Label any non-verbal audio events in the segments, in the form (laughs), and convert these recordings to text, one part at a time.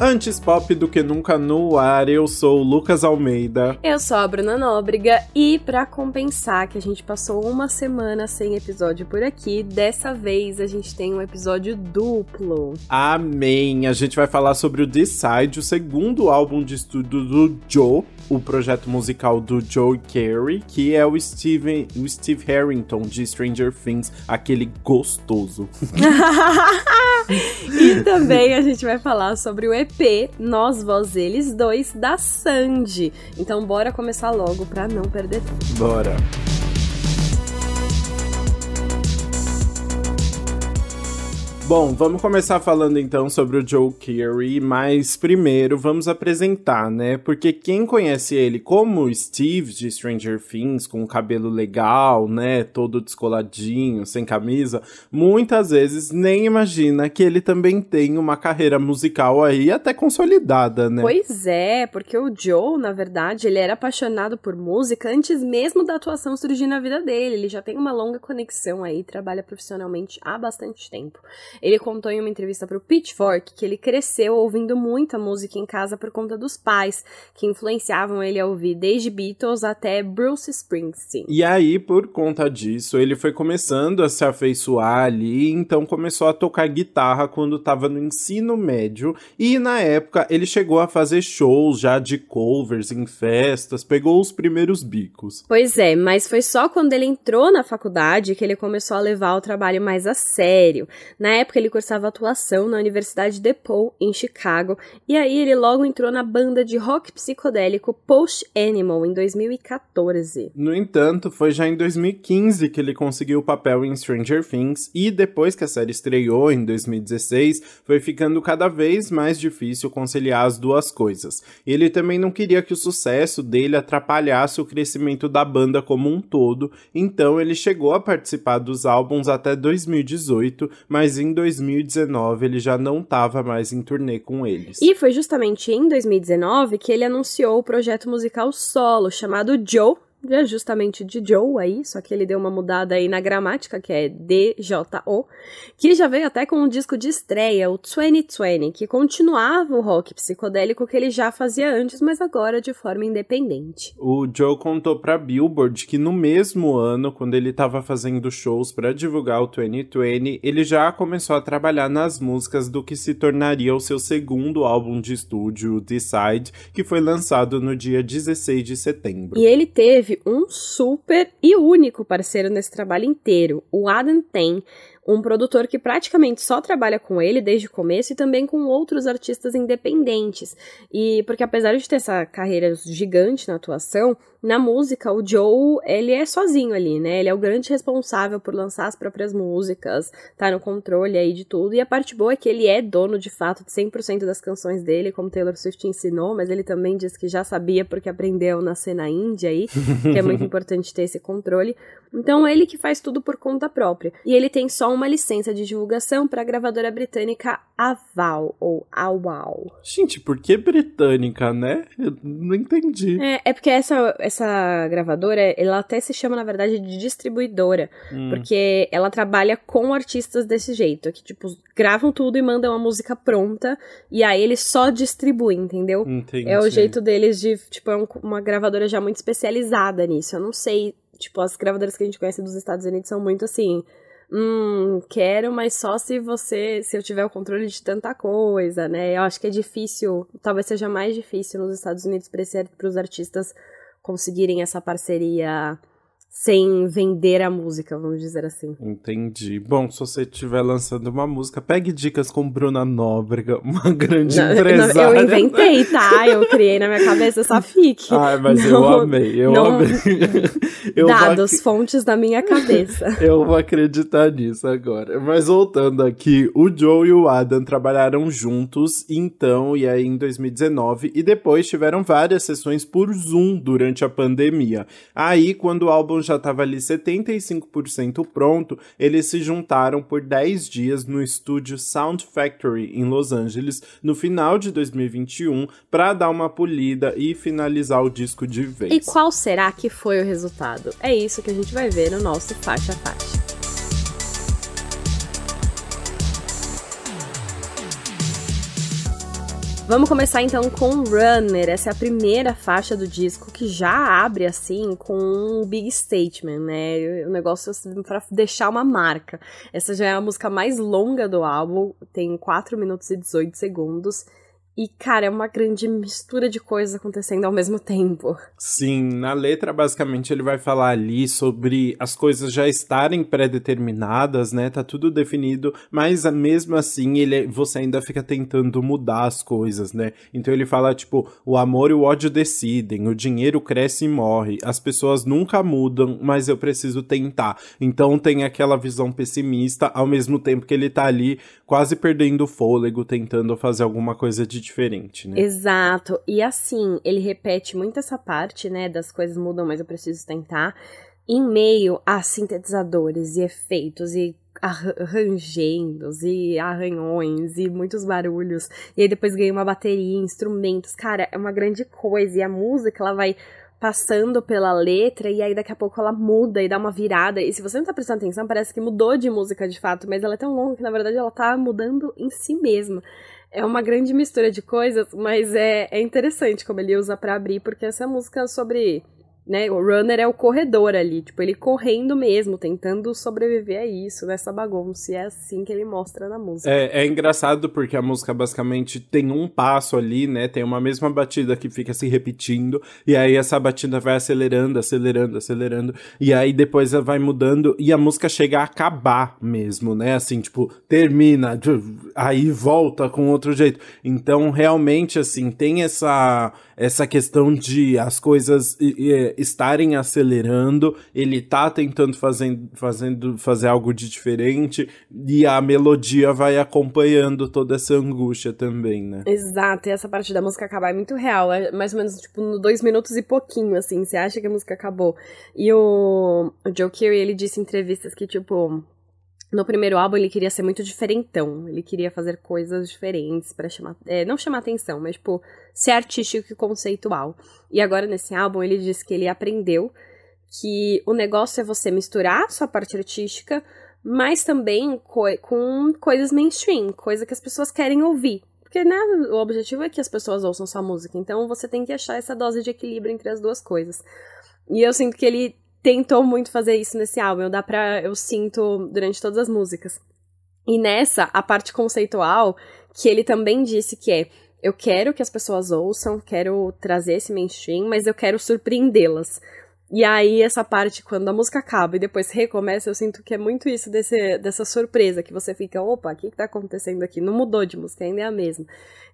Antes pop do que nunca no ar, eu sou o Lucas Almeida. Eu sou a Bruna Nóbrega e para compensar que a gente passou uma semana sem episódio por aqui, dessa vez a gente tem um episódio duplo. Amém! A gente vai falar sobre o Decide, o segundo álbum de estudo do Joe, o projeto musical do Joe Carey, que é o Steve, o Steve Harrington de Stranger Things, aquele gostoso. (laughs) e também a gente vai falar sobre o EP Nós, Vós, Eles 2 da Sandy. Então bora começar logo pra não perder tempo. Bora! Bom, vamos começar falando então sobre o Joe Carey, mas primeiro vamos apresentar, né? Porque quem conhece ele como Steve de Stranger Things, com o cabelo legal, né? Todo descoladinho, sem camisa, muitas vezes nem imagina que ele também tem uma carreira musical aí até consolidada, né? Pois é, porque o Joe, na verdade, ele era apaixonado por música antes mesmo da atuação surgir na vida dele. Ele já tem uma longa conexão aí, trabalha profissionalmente há bastante tempo. Ele contou em uma entrevista para o Pitchfork que ele cresceu ouvindo muita música em casa por conta dos pais, que influenciavam ele a ouvir desde Beatles até Bruce Springsteen. E aí, por conta disso, ele foi começando a se afeiçoar ali, então começou a tocar guitarra quando estava no ensino médio, e na época ele chegou a fazer shows já de covers em festas, pegou os primeiros bicos. Pois é, mas foi só quando ele entrou na faculdade que ele começou a levar o trabalho mais a sério. Na época época ele cursava atuação na Universidade DePaul, em Chicago, e aí ele logo entrou na banda de rock psicodélico Post Animal em 2014. No entanto, foi já em 2015 que ele conseguiu o papel em Stranger Things, e depois que a série estreou em 2016, foi ficando cada vez mais difícil conciliar as duas coisas. Ele também não queria que o sucesso dele atrapalhasse o crescimento da banda como um todo, então ele chegou a participar dos álbuns até 2018, mas em 2019 ele já não estava mais em turnê com eles. E foi justamente em 2019 que ele anunciou o projeto musical solo chamado Joe é justamente de Joe aí, só que ele deu uma mudada aí na gramática, que é D-J-O, que já veio até com um disco de estreia, o 2020, que continuava o rock psicodélico que ele já fazia antes, mas agora de forma independente. O Joe contou pra Billboard que no mesmo ano, quando ele estava fazendo shows para divulgar o 2020, ele já começou a trabalhar nas músicas do que se tornaria o seu segundo álbum de estúdio, Decide, que foi lançado no dia 16 de setembro. E ele teve teve um super e único parceiro nesse trabalho inteiro, o Adam Ten, um produtor que praticamente só trabalha com ele desde o começo e também com outros artistas independentes. E porque apesar de ter essa carreira gigante na atuação, na música, o Joe, ele é sozinho ali, né? Ele é o grande responsável por lançar as próprias músicas, tá no controle aí de tudo. E a parte boa é que ele é dono, de fato, de 100% das canções dele, como Taylor Swift ensinou, mas ele também diz que já sabia porque aprendeu na cena índia aí, que é muito (laughs) importante ter esse controle. Então, ele que faz tudo por conta própria. E ele tem só uma licença de divulgação para a gravadora britânica Aval, ou Awal. Gente, por que britânica, né? Eu não entendi. É, é porque essa essa gravadora, ela até se chama, na verdade, de distribuidora. Hum. Porque ela trabalha com artistas desse jeito. Que, tipo, gravam tudo e mandam a música pronta. E aí eles só distribuem, entendeu? Entendi. É o jeito deles de, tipo, é um, uma gravadora já muito especializada nisso. Eu não sei, tipo, as gravadoras que a gente conhece dos Estados Unidos são muito assim hum, quero, mas só se você, se eu tiver o controle de tanta coisa, né? Eu acho que é difícil, talvez seja mais difícil nos Estados Unidos para os artistas conseguirem essa parceria sem vender a música, vamos dizer assim. Entendi. Bom, se você estiver lançando uma música, pegue dicas com Bruna Nóbrega, (laughs) uma grande não, empresária. Eu inventei, tá? Eu criei na minha cabeça essa fic. (laughs) Ai, mas não, eu amei, eu não... amei. (laughs) eu Dados, ac... fontes da minha cabeça. eu vou acreditar nisso agora. Mas voltando aqui, o Joe e o Adam trabalharam juntos, então, e aí em 2019, e depois tiveram várias sessões por Zoom durante a pandemia. Aí, quando o álbum já estava ali 75% pronto, eles se juntaram por 10 dias no estúdio Sound Factory em Los Angeles no final de 2021 para dar uma polida e finalizar o disco de vez. E qual será que foi o resultado? É isso que a gente vai ver no nosso faixa faixa. Vamos começar então com Runner. Essa é a primeira faixa do disco que já abre assim com um big statement, né? O negócio assim, para deixar uma marca. Essa já é a música mais longa do álbum, tem 4 minutos e 18 segundos. E, cara, é uma grande mistura de coisas acontecendo ao mesmo tempo. Sim, na letra, basicamente, ele vai falar ali sobre as coisas já estarem pré-determinadas, né? Tá tudo definido, mas mesmo assim, ele, você ainda fica tentando mudar as coisas, né? Então ele fala, tipo, o amor e o ódio decidem, o dinheiro cresce e morre, as pessoas nunca mudam, mas eu preciso tentar. Então tem aquela visão pessimista, ao mesmo tempo que ele tá ali quase perdendo o fôlego, tentando fazer alguma coisa de diferente, né? Exato. E assim, ele repete muito essa parte, né, das coisas mudam, mas eu preciso tentar, em meio a sintetizadores e efeitos e arrangendos e arranhões e muitos barulhos. E aí depois ganha uma bateria, instrumentos. Cara, é uma grande coisa. E a música, ela vai passando pela letra e aí daqui a pouco ela muda e dá uma virada. E se você não tá prestando atenção, parece que mudou de música de fato, mas ela é tão longa que na verdade ela tá mudando em si mesma é uma grande mistura de coisas, mas é, é interessante como ele usa para abrir, porque essa música sobre né? O runner é o corredor ali, tipo, ele correndo mesmo, tentando sobreviver a isso, nessa bagunça. E é assim que ele mostra na música. É, é engraçado porque a música basicamente tem um passo ali, né? Tem uma mesma batida que fica se repetindo, e aí essa batida vai acelerando, acelerando, acelerando, e aí depois ela vai mudando e a música chega a acabar mesmo, né? Assim, tipo, termina, aí volta com outro jeito. Então, realmente, assim, tem essa essa questão de as coisas estarem acelerando, ele tá tentando fazer, fazendo, fazer algo de diferente e a melodia vai acompanhando toda essa angústia também, né? Exato, e essa parte da música acabar é muito real, é mais ou menos tipo no dois minutos e pouquinho, assim, você acha que a música acabou. E o, o Joe Keery, ele disse em entrevistas que, tipo, no primeiro álbum ele queria ser muito diferentão, ele queria fazer coisas diferentes para chamar, é, não chamar atenção, mas tipo ser artístico e conceitual. E agora nesse álbum ele diz que ele aprendeu que o negócio é você misturar sua parte artística, mas também co com coisas mainstream, coisa que as pessoas querem ouvir. Porque né, o objetivo é que as pessoas ouçam sua música, então você tem que achar essa dose de equilíbrio entre as duas coisas. E eu sinto que ele tentou muito fazer isso nesse álbum. Dá pra. Eu sinto durante todas as músicas. E nessa, a parte conceitual, que ele também disse que é. Eu quero que as pessoas ouçam, quero trazer esse mainstream, mas eu quero surpreendê-las. E aí, essa parte, quando a música acaba e depois recomeça, eu sinto que é muito isso desse, dessa surpresa, que você fica, opa, o que, que tá acontecendo aqui? Não mudou de música, ainda é a mesma.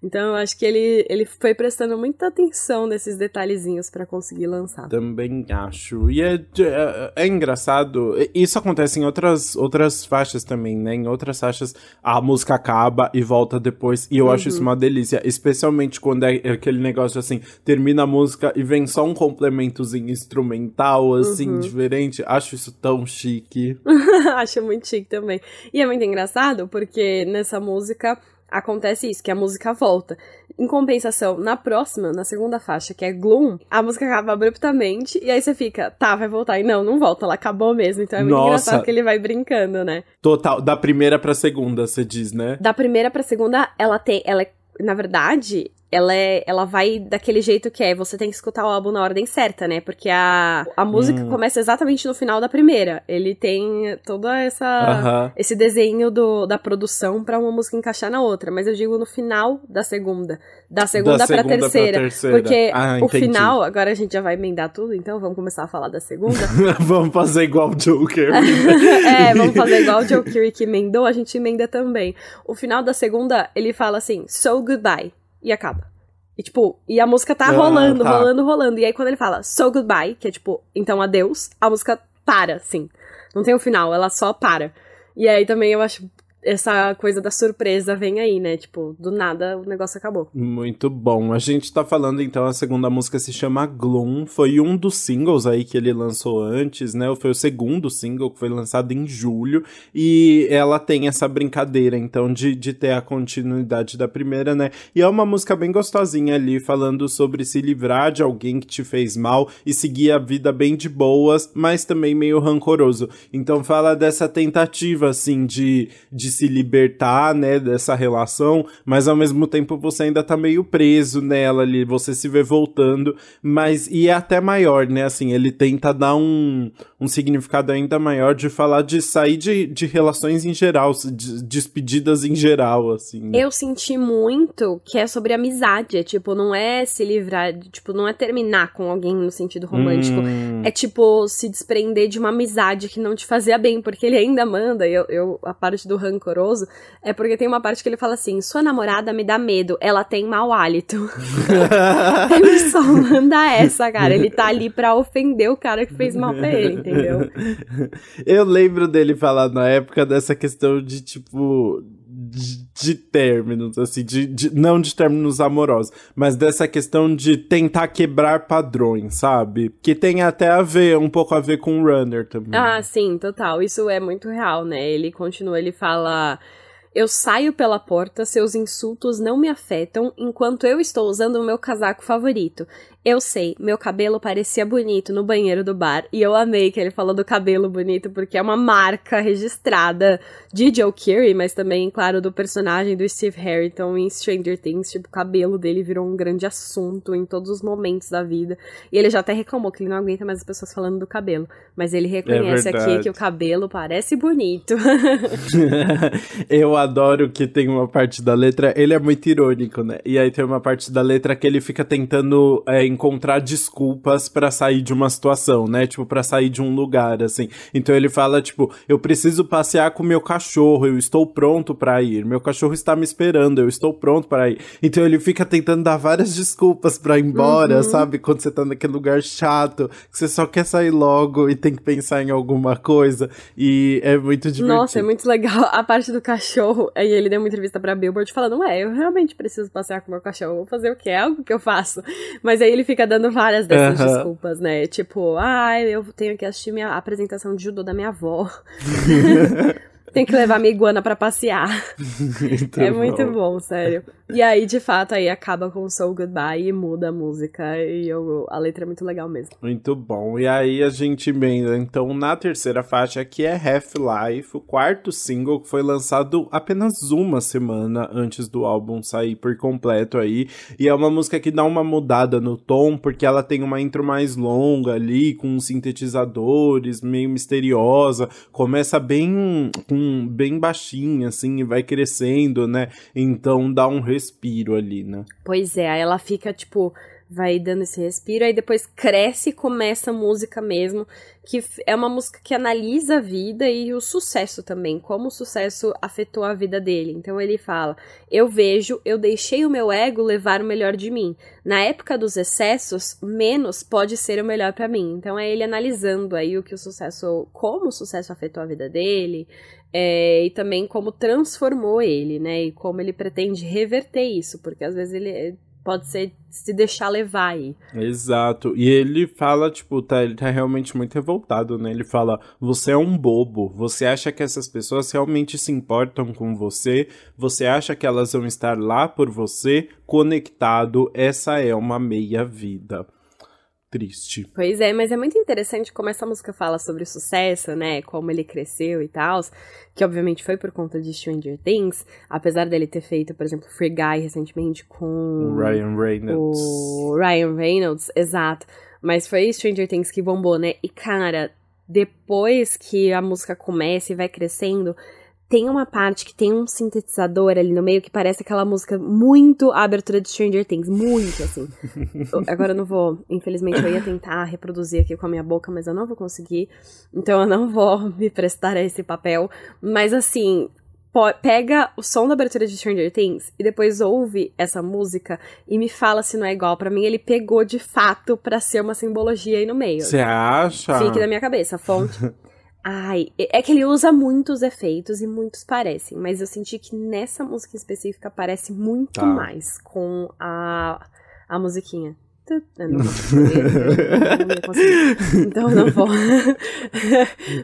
Então, eu acho que ele, ele foi prestando muita atenção nesses detalhezinhos para conseguir lançar. Também acho. E é, é, é, engraçado, isso acontece em outras, outras faixas também, né? Em outras faixas, a música acaba e volta depois, e eu uhum. acho isso uhum. uma delícia, especialmente quando é aquele negócio assim, termina a música e vem só um complementozinho instrumental mental, assim, uhum. diferente. Acho isso tão chique. (laughs) Acho muito chique também. E é muito engraçado porque nessa música acontece isso, que a música volta. Em compensação, na próxima, na segunda faixa, que é Gloom, a música acaba abruptamente e aí você fica, tá, vai voltar. E não, não volta, ela acabou mesmo. Então é muito Nossa. engraçado que ele vai brincando, né? Total, da primeira pra segunda, você diz, né? Da primeira pra segunda, ela tem, ela é, na verdade, ela, é, ela vai daquele jeito que é, você tem que escutar o álbum na ordem certa, né? Porque a, a música hum. começa exatamente no final da primeira. Ele tem toda essa uh -huh. esse desenho do, da produção para uma música encaixar na outra, mas eu digo no final da segunda, da segunda, da pra, segunda terceira, pra terceira, porque ah, o final, agora a gente já vai emendar tudo, então vamos começar a falar da segunda. (laughs) vamos fazer igual o Joker. (laughs) é, vamos fazer igual o Joker que emendou, a gente emenda também. O final da segunda, ele fala assim: "So goodbye" e acaba. E, tipo, e a música tá ah, rolando, tá. rolando, rolando. E aí, quando ele fala so goodbye, que é tipo, então adeus, a música para, assim. Não tem um final, ela só para. E aí também eu acho essa coisa da surpresa vem aí, né? Tipo, do nada o negócio acabou. Muito bom. A gente tá falando então, a segunda música se chama Gloom. Foi um dos singles aí que ele lançou antes, né? Foi o segundo single que foi lançado em julho. E ela tem essa brincadeira, então, de, de ter a continuidade da primeira, né? E é uma música bem gostosinha ali, falando sobre se livrar de alguém que te fez mal e seguir a vida bem de boas, mas também meio rancoroso. Então fala dessa tentativa, assim, de, de se libertar, né, dessa relação, mas ao mesmo tempo você ainda tá meio preso nela ali, você se vê voltando, mas e é até maior, né, assim, ele tenta dar um, um significado ainda maior de falar de sair de, de relações em geral, de, despedidas em geral, assim. Né? Eu senti muito que é sobre amizade, é tipo, não é se livrar, tipo, não é terminar com alguém no sentido romântico, hum. é tipo se desprender de uma amizade que não te fazia bem, porque ele ainda manda, eu, eu a parte do rancoroso, é porque tem uma parte que ele fala assim: sua namorada me dá medo, ela tem mau hálito. (laughs) ele só manda essa, cara. Ele tá ali pra ofender o cara que fez mal pra ele, entendeu? Eu lembro dele falar na época dessa questão de tipo de, de términos, assim, de, de, não de términos amorosos, mas dessa questão de tentar quebrar padrões, sabe? Que tem até a ver, um pouco a ver com o Runner também. Ah, sim, total. Isso é muito real, né? Ele continua, ele fala. Eu saio pela porta, seus insultos não me afetam enquanto eu estou usando o meu casaco favorito. Eu sei, meu cabelo parecia bonito no banheiro do bar e eu amei que ele falou do cabelo bonito porque é uma marca registrada de Joe Keery, mas também, claro, do personagem do Steve Harrington em Stranger Things. Tipo, o cabelo dele virou um grande assunto em todos os momentos da vida. E ele já até reclamou que ele não aguenta mais as pessoas falando do cabelo. Mas ele reconhece é aqui que o cabelo parece bonito. (laughs) (laughs) eu adoro que tem uma parte da letra, ele é muito irônico, né? E aí tem uma parte da letra que ele fica tentando. É, encontrar desculpas para sair de uma situação, né? Tipo, para sair de um lugar, assim. Então ele fala, tipo, eu preciso passear com meu cachorro, eu estou pronto para ir. Meu cachorro está me esperando, eu estou pronto para ir. Então ele fica tentando dar várias desculpas para ir embora, uhum. sabe? Quando você tá naquele lugar chato, que você só quer sair logo e tem que pensar em alguma coisa. E é muito divertido. Nossa, é muito legal (laughs) a parte do cachorro. Aí ele deu uma entrevista pra Billboard falando, ué, eu realmente preciso passear com meu cachorro, vou fazer o quê? É algo que eu faço. Mas aí ele fica dando várias dessas uhum. desculpas, né? Tipo, ai, ah, eu tenho que assistir minha apresentação de judô da minha avó. (laughs) Tem que levar minha iguana para passear. (laughs) muito é bom. muito bom, sério. E aí, de fato, aí acaba com o Soul Goodbye e muda a música. E eu, a letra é muito legal mesmo. Muito bom. E aí a gente emenda, então, na terceira faixa, que é Half-Life, o quarto single que foi lançado apenas uma semana antes do álbum sair por completo aí. E é uma música que dá uma mudada no tom, porque ela tem uma intro mais longa ali, com sintetizadores, meio misteriosa. Começa bem com bem baixinha, assim, e vai crescendo, né? Então dá um respiro ali, né? Pois é, ela fica, tipo, vai dando esse respiro, aí depois cresce e começa a música mesmo, que é uma música que analisa a vida e o sucesso também, como o sucesso afetou a vida dele. Então ele fala: Eu vejo, eu deixei o meu ego levar o melhor de mim. Na época dos excessos, menos pode ser o melhor para mim. Então é ele analisando aí o que o sucesso, como o sucesso afetou a vida dele, é, e também como transformou ele, né? E como ele pretende reverter isso, porque às vezes ele pode ser se deixar levar aí. Exato. E ele fala, tipo, tá, ele tá realmente muito revoltado, né? Ele fala: "Você é um bobo. Você acha que essas pessoas realmente se importam com você? Você acha que elas vão estar lá por você, conectado? Essa é uma meia vida." Triste. Pois é, mas é muito interessante como essa música fala sobre o sucesso, né? Como ele cresceu e tal. Que obviamente foi por conta de Stranger Things. Apesar dele ter feito, por exemplo, Free Guy recentemente com. O Ryan Reynolds. O Ryan Reynolds, exato. Mas foi Stranger Things que bombou, né? E cara, depois que a música começa e vai crescendo tem uma parte que tem um sintetizador ali no meio que parece aquela música muito a abertura de Stranger Things, muito assim. Agora eu não vou, infelizmente eu ia tentar reproduzir aqui com a minha boca, mas eu não vou conseguir. Então eu não vou (laughs) me prestar a esse papel, mas assim, pega o som da abertura de Stranger Things e depois ouve essa música e me fala se não é igual. para mim, ele pegou de fato para ser uma simbologia aí no meio. Você acha? Fique na minha cabeça, fonte. (laughs) Ai, é que ele usa muitos efeitos e muitos parecem, mas eu senti que nessa música específica parece muito tá. mais com a, a musiquinha. Não, então não vou.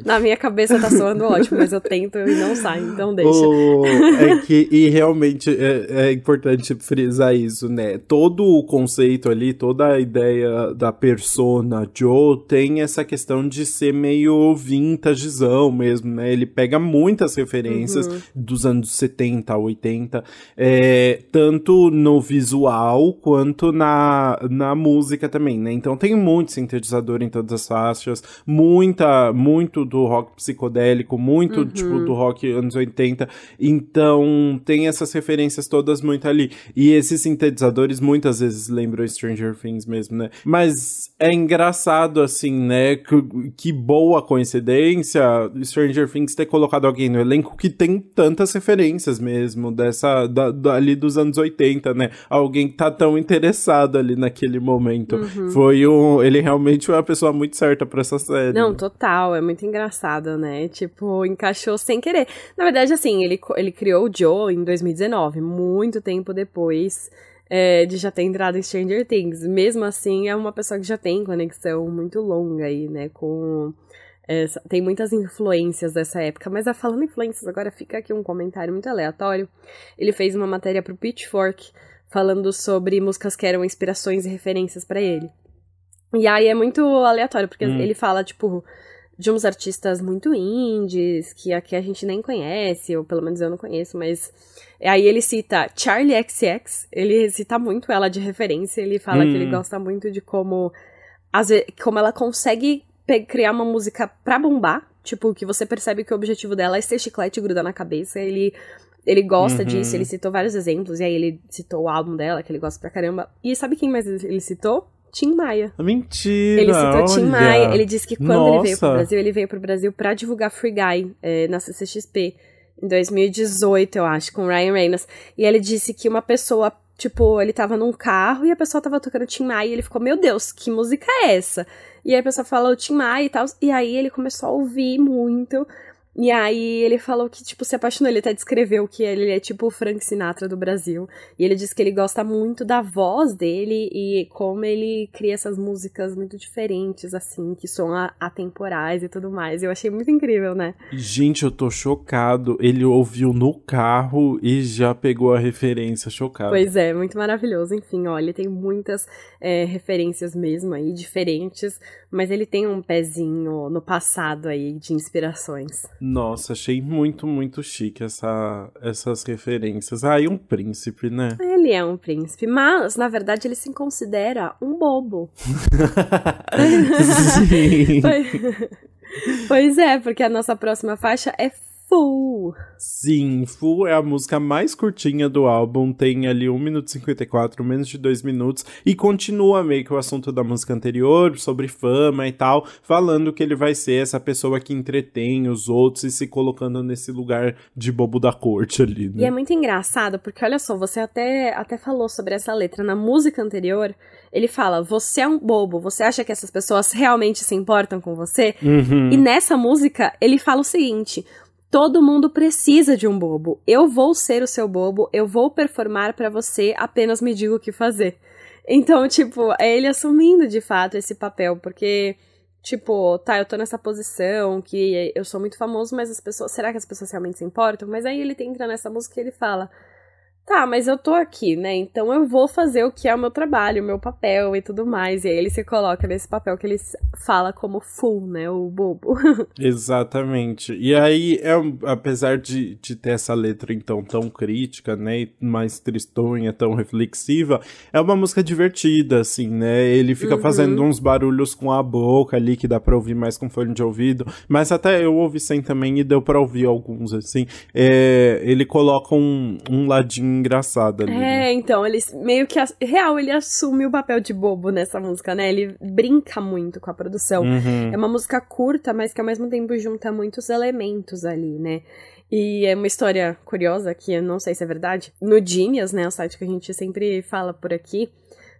Na minha cabeça tá soando ótimo, mas eu tento e não sai, então deixa. Oh, é que, e realmente é, é, importante frisar isso, né? Todo o conceito ali, toda a ideia da persona Joe tem essa questão de ser meio vintagezão mesmo, né? Ele pega muitas referências uhum. dos anos 70, 80, é, tanto no visual quanto na, na música também, né? Então tem muito sintetizador em todas as faixas, muita, muito do rock psicodélico, muito uhum. tipo do rock anos 80. Então tem essas referências todas muito ali. E esses sintetizadores muitas vezes lembram Stranger Things mesmo, né? Mas é engraçado assim, né? Que, que boa coincidência Stranger Things ter colocado alguém no elenco que tem tantas referências mesmo dessa da, da, ali dos anos 80, né? Alguém que tá tão interessado ali naquele momento. Uhum. Foi um. Ele realmente foi uma pessoa muito certa pra essa série. Não, total. É muito engraçado, né? Tipo, encaixou sem querer. Na verdade, assim, ele, ele criou o Joe em 2019, muito tempo depois. É, de já ter entrado em Stranger Things. Mesmo assim, é uma pessoa que já tem conexão muito longa aí, né, com... É, tem muitas influências dessa época, mas a falando influências, agora fica aqui um comentário muito aleatório. Ele fez uma matéria pro Pitchfork falando sobre músicas que eram inspirações e referências para ele. E aí é muito aleatório, porque hum. ele fala, tipo, de uns artistas muito indies, que aqui a gente nem conhece, ou pelo menos eu não conheço, mas. Aí ele cita Charlie XX, ele cita muito ela de referência, ele fala hum. que ele hum. gosta muito de como, às vezes, como ela consegue criar uma música pra bombar, tipo, que você percebe que o objetivo dela é ser chiclete e grudar na cabeça, ele ele gosta uhum. disso, ele citou vários exemplos, e aí ele citou o álbum dela, que ele gosta pra caramba. E sabe quem mais ele citou? Tim Maia. Mentira! Ele citou olha. Tim Maia. Ele disse que quando Nossa. ele veio pro Brasil, ele veio pro Brasil pra divulgar Free Guy é, na CCXP. Em 2018, eu acho, com Ryan Reynolds. E ele disse que uma pessoa, tipo, ele tava num carro e a pessoa tava tocando Tim Maia e ele ficou, meu Deus, que música é essa? E aí a pessoa falou Tim Maia e tal. E aí ele começou a ouvir muito. E aí ele falou que, tipo, se apaixonou. Ele até descreveu que ele é tipo o Frank Sinatra do Brasil. E ele disse que ele gosta muito da voz dele e como ele cria essas músicas muito diferentes, assim, que são atemporais e tudo mais. Eu achei muito incrível, né? Gente, eu tô chocado. Ele ouviu no carro e já pegou a referência, chocado. Pois é, muito maravilhoso. Enfim, ó, ele tem muitas é, referências mesmo aí, diferentes, mas ele tem um pezinho no passado aí de inspirações. Nossa, achei muito, muito chique essa, essas referências. Ah, e um príncipe, né? Ele é um príncipe, mas na verdade ele se considera um bobo. (laughs) Sim. (laughs) pois é, porque a nossa próxima faixa é Full. Sim, Full é a música mais curtinha do álbum, tem ali 1 minuto e 54, menos de 2 minutos, e continua meio que o assunto da música anterior, sobre fama e tal, falando que ele vai ser essa pessoa que entretém os outros e se colocando nesse lugar de bobo da corte ali, né? E é muito engraçado, porque olha só, você até, até falou sobre essa letra na música anterior, ele fala: Você é um bobo, você acha que essas pessoas realmente se importam com você? Uhum. E nessa música, ele fala o seguinte: Todo mundo precisa de um bobo. Eu vou ser o seu bobo, eu vou performar para você, apenas me diga o que fazer. Então, tipo, é ele assumindo de fato esse papel, porque, tipo, tá, eu tô nessa posição que eu sou muito famoso, mas as pessoas. Será que as pessoas realmente se importam? Mas aí ele entra nessa música e ele fala: tá, mas eu tô aqui, né? Então eu vou fazer o que é o meu trabalho, o meu papel e tudo mais. E aí ele se coloca nesse papel que ele fala como full, né? O bobo. (laughs) Exatamente. E aí, é, apesar de, de ter essa letra então tão crítica, né? Mais tristonha, tão reflexiva, é uma música divertida, assim, né? Ele fica uhum. fazendo uns barulhos com a boca ali que dá pra ouvir mais com fone de ouvido. Mas até eu ouvi sem também e deu pra ouvir alguns, assim. É, ele coloca um, um ladinho engraçada ali. É, né? então, ele meio que. Real, ele assume o papel de bobo nessa música, né? Ele brinca muito com a produção. Uhum. É uma música curta, mas que ao mesmo tempo junta muitos elementos ali, né? E é uma história curiosa, que eu não sei se é verdade. No Genius, né? O site que a gente sempre fala por aqui.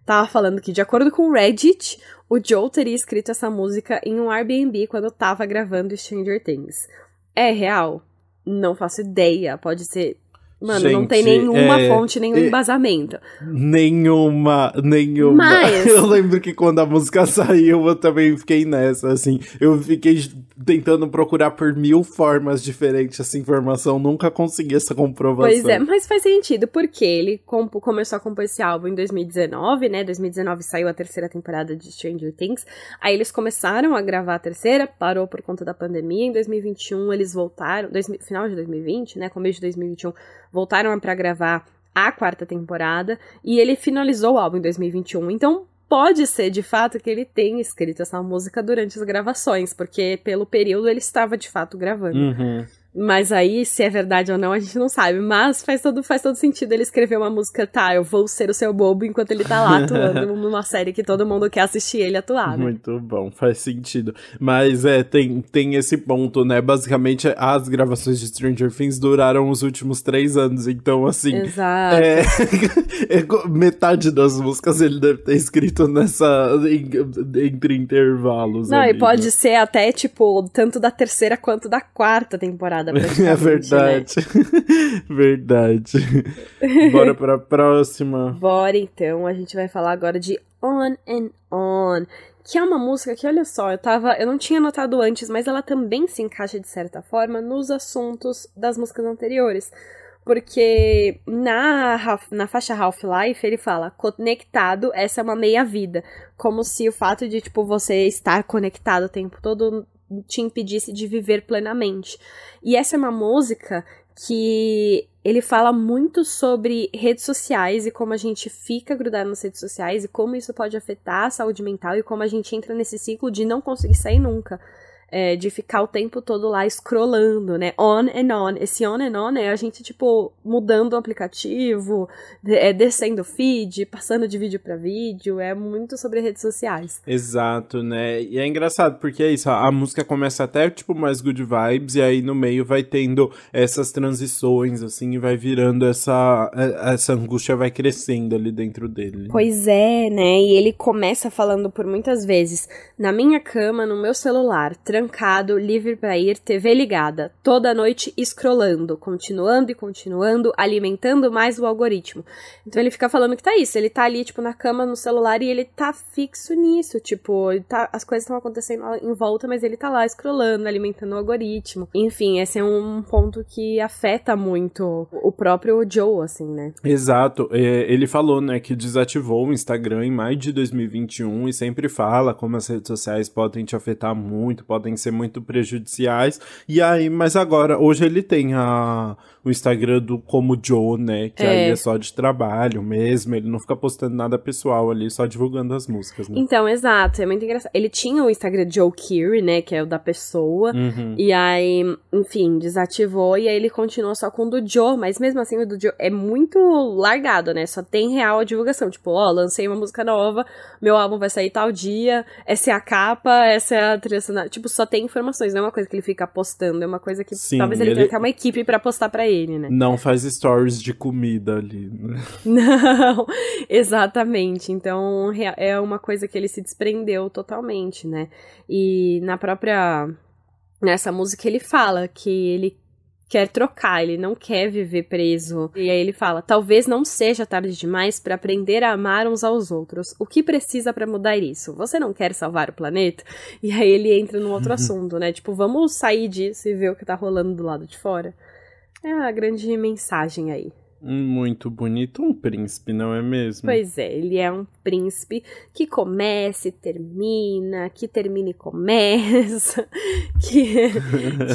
Tava falando que, de acordo com o Reddit, o Joe teria escrito essa música em um Airbnb quando tava gravando Stranger Things. É real? Não faço ideia. Pode ser Mano, Gente, não tem nenhuma é, fonte, nenhum é, embasamento. Nenhuma, nenhuma. Mas- (laughs) Eu lembro que quando a música (laughs) saiu, eu também fiquei nessa, assim. Eu fiquei tentando procurar por mil formas diferentes essa informação, nunca consegui essa comprovação. Pois é, mas faz sentido, porque ele começou a compor esse álbum em 2019, né? 2019 saiu a terceira temporada de Stranger Things. Aí eles começaram a gravar a terceira, parou por conta da pandemia. Em 2021 eles voltaram, final de 2020, né? Começo de 2021, voltaram pra gravar a quarta temporada. E ele finalizou o álbum em 2021. Então. Pode ser de fato que ele tenha escrito essa música durante as gravações, porque pelo período ele estava de fato gravando. Uhum. Mas aí, se é verdade ou não, a gente não sabe. Mas faz todo, faz todo sentido ele escrever uma música, tá, eu vou ser o seu bobo enquanto ele tá lá (laughs) atuando numa série que todo mundo quer assistir ele atuar, né? Muito bom, faz sentido. Mas é, tem, tem esse ponto, né? Basicamente, as gravações de Stranger Things duraram os últimos três anos, então, assim. Exato. É, (laughs) é metade das músicas ele deve ter escrito nessa. entre intervalos. Não, ali, e pode né? ser até, tipo, tanto da terceira quanto da quarta temporada, praticamente, É né? verdade. (laughs) verdade. Bora pra próxima. (laughs) Bora então, a gente vai falar agora de On and On, que é uma música que, olha só, eu tava, eu não tinha notado antes, mas ela também se encaixa de certa forma nos assuntos das músicas anteriores. Porque na, na faixa Half-Life ele fala conectado, essa é uma meia-vida. Como se o fato de, tipo, você estar conectado o tempo todo te impedisse de viver plenamente. E essa é uma música que ele fala muito sobre redes sociais e como a gente fica grudado nas redes sociais e como isso pode afetar a saúde mental e como a gente entra nesse ciclo de não conseguir sair nunca. É, de ficar o tempo todo lá scrollando, né? On and on. Esse on and on é a gente, tipo, mudando o aplicativo, é, descendo o feed, passando de vídeo pra vídeo. É muito sobre redes sociais. Exato, né? E é engraçado, porque é isso, a a música começa até, tipo, mais good vibes, e aí no meio vai tendo essas transições, assim, e vai virando essa, é- essa angústia vai crescendo ali dentro dele. Pois é, né? E ele começa falando por muitas vezes: na minha cama, no meu celular, trancado, livre pra ir, TV ligada, toda noite scrollando, continuando e continuando, alimentando mais o algoritmo. Então ele fica falando que tá isso, ele tá ali, tipo, na cama, no celular, e ele tá fixo nisso, tipo, tá, as coisas estão acontecendo em volta, mas ele tá lá scrollando, alimentando o algoritmo. Enfim, esse é um ponto que afeta muito o próprio Joe, assim, né? Exato, é, ele falou, né, que desativou o Instagram em maio de 2021 e sempre fala como as redes sociais podem te afetar muito, podem ser muito prejudiciais. E aí, mas agora, hoje ele tem a, o Instagram do Como Joe, né, que É. aí é só de trabalho mesmo, ele não fica postando nada pessoal ali, só divulgando as músicas, né. Então, exato, é muito engraçado. Ele tinha o Instagram Joe Curie, né, que é o da pessoa, Uhum. e aí, enfim, desativou, e aí ele continuou só com o do Joe, mas mesmo assim o do Joe é muito largado, né, só tem real a divulgação, tipo, ó, lancei uma música nova, meu álbum vai sair tal dia, essa é a capa, essa é a trilha sonora, tipo, só tem informações, não é uma coisa que ele fica postando, é uma coisa que Sim, talvez ele, ele- tenha até uma equipe pra postar pra ele, né. Não faz stories de comida ali, né? (laughs) Não, exatamente. Então é uma coisa que ele se desprendeu totalmente, né? E na própria. Nessa música ele fala que ele quer trocar, ele não quer viver preso. E aí ele fala: talvez não seja tarde demais para aprender a amar uns aos outros. O que precisa para mudar isso? Você não quer salvar o planeta? E aí ele entra num outro (laughs) assunto, né? Tipo, vamos sair disso e ver o que tá rolando do lado de fora. É a grande mensagem aí. Muito bonito, um príncipe, não é mesmo? Pois é, ele é um príncipe que começa e termina, que termina e começa, (laughs) que,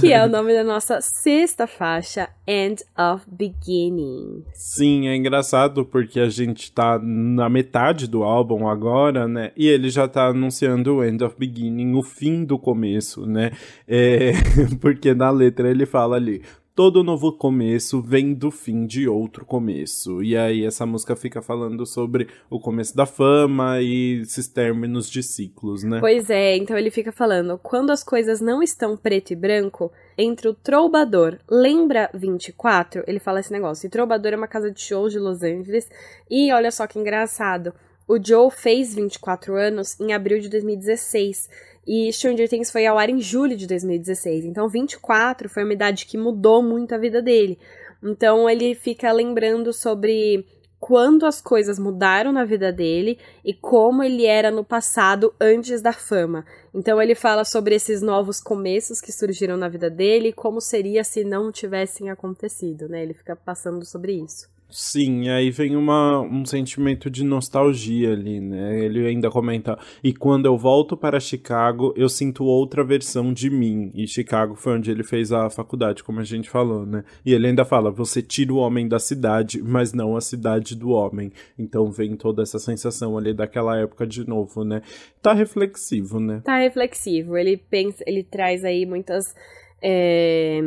que é o (laughs) nome da nossa sexta faixa, End of Beginning. Sim, é engraçado porque a gente tá na metade do álbum agora, né? E ele já tá anunciando o End of Beginning, o fim do começo, né? É, (laughs) porque na letra ele fala ali. Todo novo começo vem do fim de outro começo. E aí essa música fica falando sobre o começo da fama e esses términos de ciclos, né? Pois é, então ele fica falando, quando as coisas não estão preto e branco, entre o Troubador, lembra 24? Ele fala esse negócio, e Troubador é uma casa de shows de Los Angeles, e olha só que engraçado, o Joe fez 24 anos em abril de 2016, e Stranger Things foi ao ar em julho de 2016. Então, 24 foi uma idade que mudou muito a vida dele. Então ele fica lembrando sobre quando as coisas mudaram na vida dele e como ele era no passado antes da fama. Então ele fala sobre esses novos começos que surgiram na vida dele e como seria se não tivessem acontecido, né? Ele fica passando sobre isso. Sim, aí vem uma, um sentimento de nostalgia ali, né? Ele ainda comenta: E quando eu volto para Chicago, eu sinto outra versão de mim. E Chicago foi onde ele fez a faculdade, como a gente falou, né? E ele ainda fala: Você tira o homem da cidade, mas não a cidade do homem. Então vem toda essa sensação ali daquela época de novo, né? Tá reflexivo, né? Tá reflexivo. Ele pensa, ele traz aí muitas. É,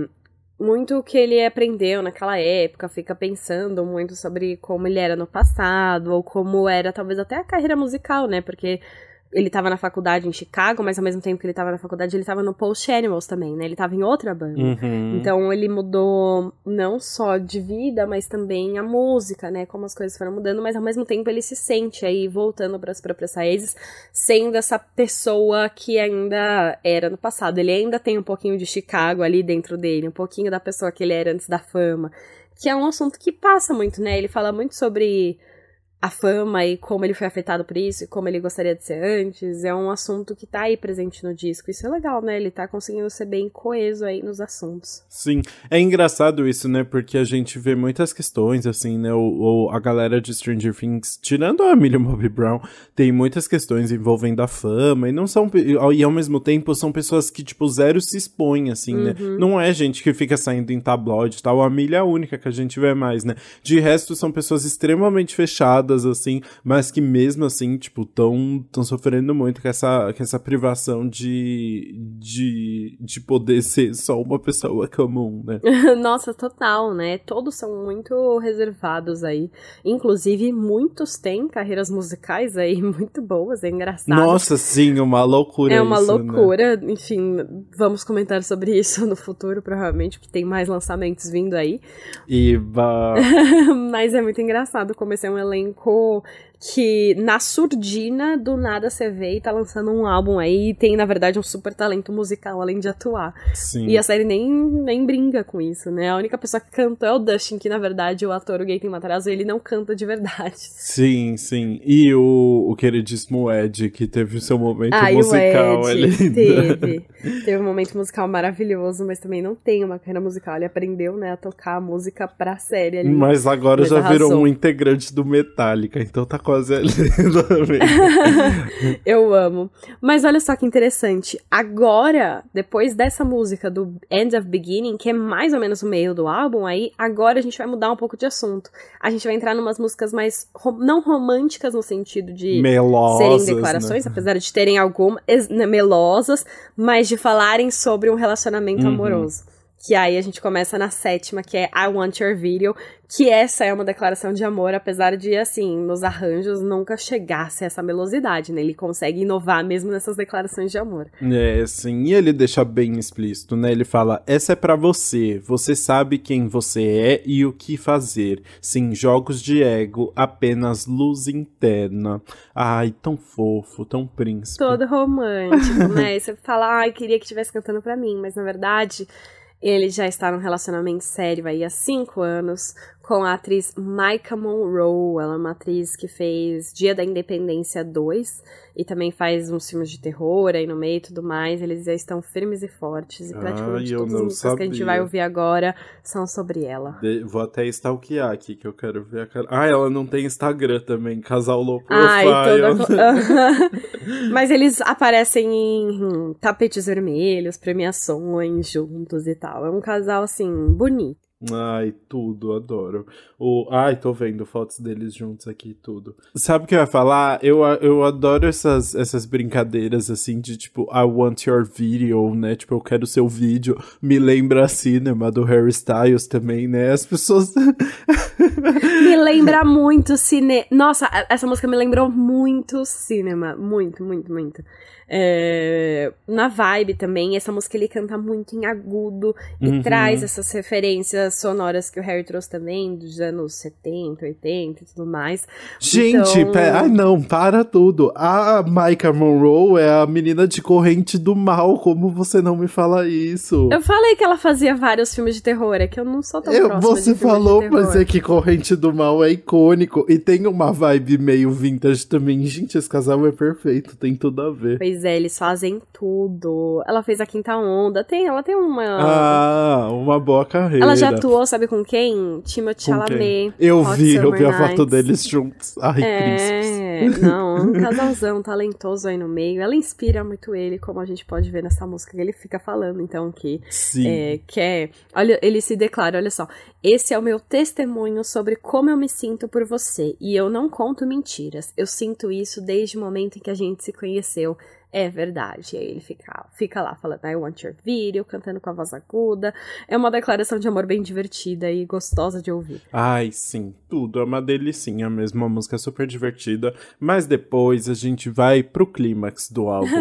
muito o que ele aprendeu naquela época, fica pensando muito sobre como ele era no passado, ou como era talvez até a carreira musical, né? Porque ele estava na faculdade em Chicago, mas ao mesmo tempo que ele estava na faculdade, ele estava no Post Animals também, né? Ele estava em outra banda. Uhum. Então ele mudou não só de vida, mas também a música, né? Como as coisas foram mudando, mas ao mesmo tempo ele se sente aí voltando para as próprias raízes, sendo essa pessoa que ainda era no passado. Ele ainda tem um pouquinho de Chicago ali dentro dele, um pouquinho da pessoa que ele era antes da fama, que é um assunto que passa muito, né? Ele fala muito sobre a fama e como ele foi afetado por isso e como ele gostaria de ser antes, é um assunto que tá aí presente no disco. Isso é legal, né? Ele tá conseguindo ser bem coeso aí nos assuntos. Sim, é engraçado isso, né? Porque a gente vê muitas questões, assim, né? O, o a galera de Stranger Things, tirando a Millie Bobby Brown, tem muitas questões envolvendo a fama e não são. E ao mesmo tempo são pessoas que, tipo, zero se expõem, assim, né? Uhum. Não é gente que fica saindo em tabloide e tal. A Millie é a única que a gente vê mais, né? De resto, são pessoas extremamente fechadas assim, mas que mesmo assim, tipo, tão, tão sofrendo muito com essa, com essa privação de, de, de poder ser só uma pessoa comum, né? (laughs) Nossa, total, né? Todos são muito reservados aí. Inclusive, muitos têm carreiras musicais aí (laughs) muito boas, é engraçado. Nossa, sim, uma loucura É uma isso, loucura, né? enfim, vamos comentar sobre isso (laughs) no futuro, provavelmente, porque tem mais lançamentos vindo aí. E bah... Mas é muito engraçado como esse é um elenco Cool. Que na surdina do nada você vê e tá lançando um álbum aí e tem, na verdade, um super talento musical além de atuar. Sim. E a série nem, nem brinca com isso, né? A única pessoa que cantou é o Dustin, que na verdade o ator, o Gaten Matarazzo, ele não canta de verdade. Sim, sim. E o, o queridíssimo Ed, que teve o seu momento Ah, o musical ali. teve. (laughs) Teve um momento musical maravilhoso, mas também não tem uma carreira musical. Ele aprendeu, né, a tocar a música pra série ali. Mas agora Mas já virou um integrante do Metallica, então tá quase. (laughs) Eu amo. Mas olha só que interessante. Agora, depois dessa música do End of Beginning, que é mais ou menos o meio do álbum, aí agora a gente vai mudar um pouco de assunto. A gente vai entrar numas músicas mais rom- não românticas no sentido de Melosas, serem declarações, né? apesar de terem algumas né, melosas, mas de falarem sobre um relacionamento Uhum. amoroso. Que aí a gente começa na sétima, que é I Want Your Video, que essa é uma declaração de amor, apesar de, assim, nos arranjos nunca chegasse a essa melosidade, né? Ele consegue inovar mesmo nessas declarações de amor. É, sim, e ele deixa bem explícito, né? Ele fala: essa é pra você, você sabe quem você é e o que fazer. Sim, jogos de ego, apenas luz interna. Ai, tão fofo, tão príncipe. Todo romântico, né? E (laughs) você fala, ai, queria que estivesse cantando pra mim, mas na verdade ele já está num relacionamento sério aí há cinco anos com a atriz Micah Monroe. Ela é uma atriz que fez Dia da Independência 2 e também faz uns filmes de terror aí no meio e tudo mais. Eles já estão firmes e fortes e praticamente Ai, eu todas as músicas que a gente sabia. vai ouvir agora são sobre ela. De- Vou até stalkear aqui, que eu quero ver a cara. Ah, ela não tem Instagram também, casal low Ai, profile. toda... (laughs) (laughs) Mas eles aparecem em tapetes vermelhos, premiações juntos e tal. É um casal, assim, bonito. Ai, tudo, adoro. O, ai, tô vendo fotos deles juntos aqui, tudo. Sabe o que eu ia falar? Eu, eu adoro essas, essas brincadeiras, assim, de tipo, I want your video, né? Tipo, eu quero seu vídeo. Me lembra a cinema do Harry Styles também, né? As pessoas. (laughs) Me lembra muito cine... Nossa, essa música me lembrou muito cinema. Muito, muito, muito. É, na vibe também, essa música ele canta muito em agudo e Uhum. traz essas referências sonoras que o Harry trouxe também, dos anos 70, 80 e tudo mais. Gente, Então- pera, ai não, para tudo. A Micah Monroe é a menina de corrente do mal. Como você não me fala isso? Eu falei que ela fazia vários filmes de terror, é que eu não sou tão Eu- você falou, mas é que Corrente do Mal é icônico. E tem uma vibe meio vintage também. Gente, esse casal é perfeito, tem tudo a ver. Pois é, eles fazem tudo. Ela fez a Quinta Onda, tem, ela tem uma... Ah, uma boa carreira. ela já atuou, sabe com quem? Timothy Com quem? Chalamet. Eu Hot vi, eu Summer vi a foto Nights. deles juntos. Ai, príncipes. É, não, um (laughs) casalzão talentoso aí no meio. Ela inspira muito ele, como a gente pode ver nessa música que ele fica falando, então, que Sim. é, quer. Olha, ele se declara, olha só. Esse é o meu testemunho sobre como eu me sinto por você. E eu não conto mentiras. Eu sinto isso desde o momento em que a gente se conheceu. É verdade. E aí ele fica, fica lá falando, I want your video, cantando com a voz aguda. É uma declaração de amor bem divertida e gostosa de ouvir. Ai, sim, tudo. É uma delicinha mesmo, uma música super divertida. Mas depois a gente vai pro clímax do álbum. (laughs)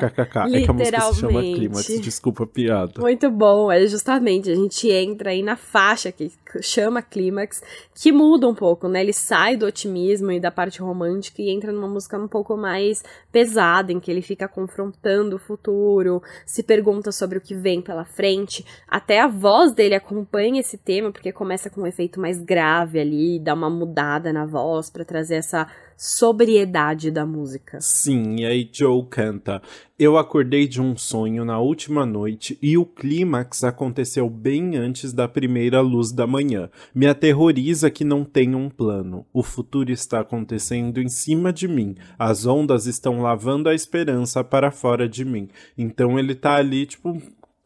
KKKKK. É que a música se chama clímax, desculpa a piada. Muito bom, é justamente, a gente entra aí na faixa que chama clímax, que muda um pouco, né? Ele sai do otimismo e da parte romântica e entra numa música um pouco mais pesada, em que ele fica confrontando o futuro, se pergunta sobre o que vem pela frente. Até a voz dele acompanha esse tema, porque começa com um efeito mais grave ali, dá uma mudada na voz pra trazer essa sobriedade da música. Sim, e aí Joe canta. Eu acordei de um sonho na última noite e o clímax aconteceu bem antes da primeira luz da manhã. Me aterroriza que não tenha um plano. O futuro está acontecendo em cima de mim. As ondas estão lavando a esperança para fora de mim. Então ele tá ali, tipo,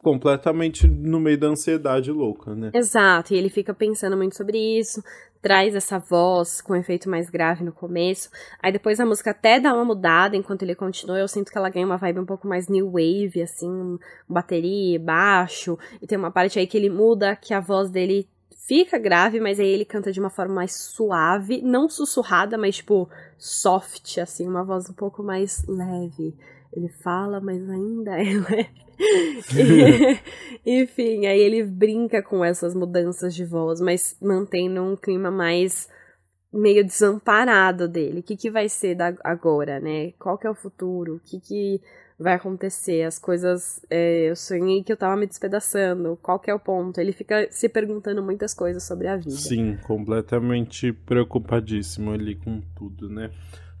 completamente no meio da ansiedade louca, né? Exato, e ele fica pensando muito sobre isso, traz essa voz com um efeito mais grave no começo. Aí depois a música até dá uma mudada enquanto ele continua. Eu sinto que ela ganha uma vibe um pouco mais new wave, assim, bateria, baixo. E tem uma parte aí que ele muda, que a voz dele fica grave, mas aí ele canta de uma forma mais suave, não sussurrada, mas tipo soft, assim, uma voz um pouco mais leve. Ele fala, mas ainda (laughs) é leve. (laughs) E, enfim, aí ele brinca com essas mudanças de voz, mas mantendo um clima mais meio desamparado dele. O que, que vai ser da, agora, né? Qual que é o futuro? O que, que vai acontecer? As coisas. é, eu sonhei que eu tava me despedaçando. Qual que é o ponto? Ele fica se perguntando muitas coisas sobre a vida. Sim, completamente preocupadíssimo ali com tudo, né?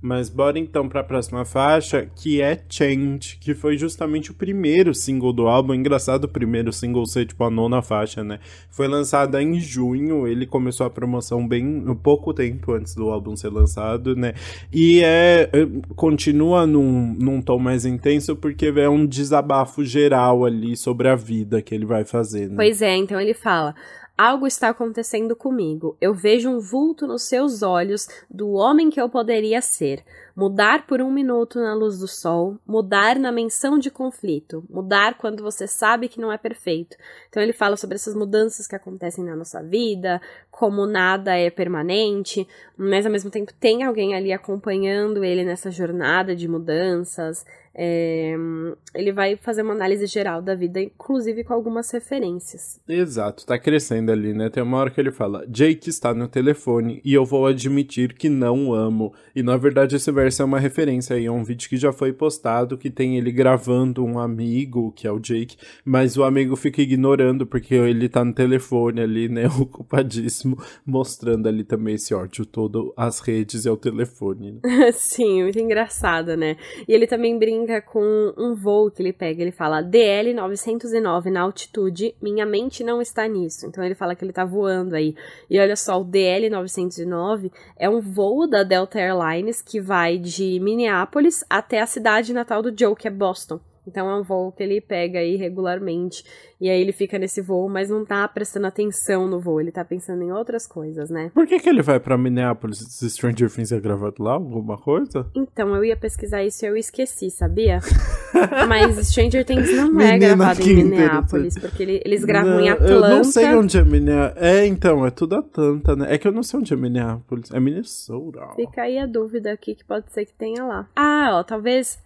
Mas bora então para a próxima faixa, que é Change, que foi justamente o primeiro single do álbum. Engraçado o primeiro single ser tipo a nona faixa, né? Foi lançada em junho, ele começou a promoção bem pouco tempo antes do álbum ser lançado, né? E é, é, continua num, num tom mais intenso porque é um desabafo geral ali sobre a vida que ele vai fazer, né? Pois é, então ele fala. Algo está acontecendo comigo. Eu vejo um vulto nos seus olhos do homem que eu poderia ser. Mudar por um minuto na luz do sol, mudar na menção de conflito, mudar quando você sabe que não é perfeito. Então ele fala sobre essas mudanças que acontecem na nossa vida, como nada é permanente, mas ao mesmo tempo tem alguém ali acompanhando ele nessa jornada de mudanças. É, ele vai fazer uma análise geral da vida, inclusive com algumas referências. Exato, tá crescendo ali, né? Tem uma hora que ele fala: Jake está no telefone e eu vou admitir que não o amo. E na verdade esse verso é uma referência aí a um vídeo que já foi postado que tem ele gravando um amigo, que é o Jake, mas o amigo fica ignorando porque ele tá no telefone ali, né? (laughs) Ocupadíssimo, mostrando ali também esse ódio todo às redes e ao telefone. Né? (laughs) Sim, muito engraçado, né? E ele também brinca com um voo que ele pega. Ele fala DL 909 na altitude, minha mente não está nisso. Então ele fala que ele tá voando aí. E olha só, o DL 909 é um voo da Delta Airlines que vai de Minneapolis até a cidade natal do Joe, que é Boston. Então é um voo que ele pega aí regularmente. E aí ele fica nesse voo, mas não tá prestando atenção no voo, ele tá pensando em outras coisas, né? Por que, que ele vai pra Minneapolis? Se Stranger Things é gravado lá, alguma coisa? Então, eu ia pesquisar isso e eu esqueci, sabia? (laughs) Mas Stranger Things não é Menina, gravado em Minneapolis, porque ele- eles gravam em Não, Atlanta. Eu não sei onde é Minneapolis. É, então, é tudo Atlanta, né? É que eu não sei onde é Minneapolis. É Minnesota. Fica aí a dúvida aqui que pode ser que tenha lá. Ah, ó, talvez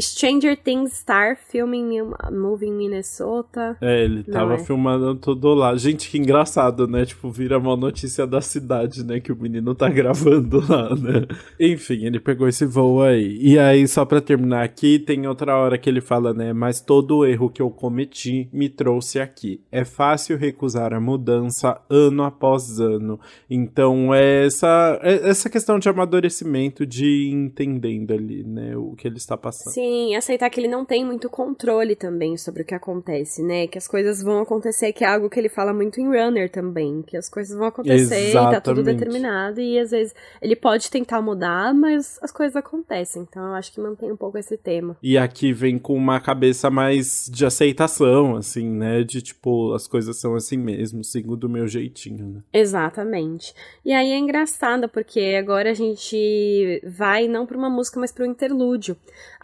Stranger Things Star filming Moving Minnesota. É, ele tava é. filmando tudo lá. Gente, que engraçado, né? Tipo, vira uma notícia da cidade, né? Que o menino tá (laughs) gravando lá, né? Enfim, ele pegou esse voo aí. E aí, só pra terminar aqui, tem outra hora que ele fala, né? Mas todo o erro que eu cometi me trouxe aqui. É fácil recusar a mudança ano após ano. Então, é essa, é essa questão de amadurecimento, de ir entendendo ali, né? O que ele está passando. Sim, aceitar que ele não tem muito controle também sobre o que acontece, né? Que as coisas vão acontecer, que é algo que ele fala muito em Runner também, que as coisas vão acontecer, Exatamente. tá tudo determinado e às vezes ele pode tentar mudar, mas as coisas acontecem. Então eu acho que mantém um pouco esse tema. E aqui vem com uma cabeça mais de aceitação, assim, né? De tipo, as coisas são assim mesmo, sigo do meu jeitinho, né? Exatamente. E aí é engraçado porque agora a gente vai não para uma música, mas para um interlúdio.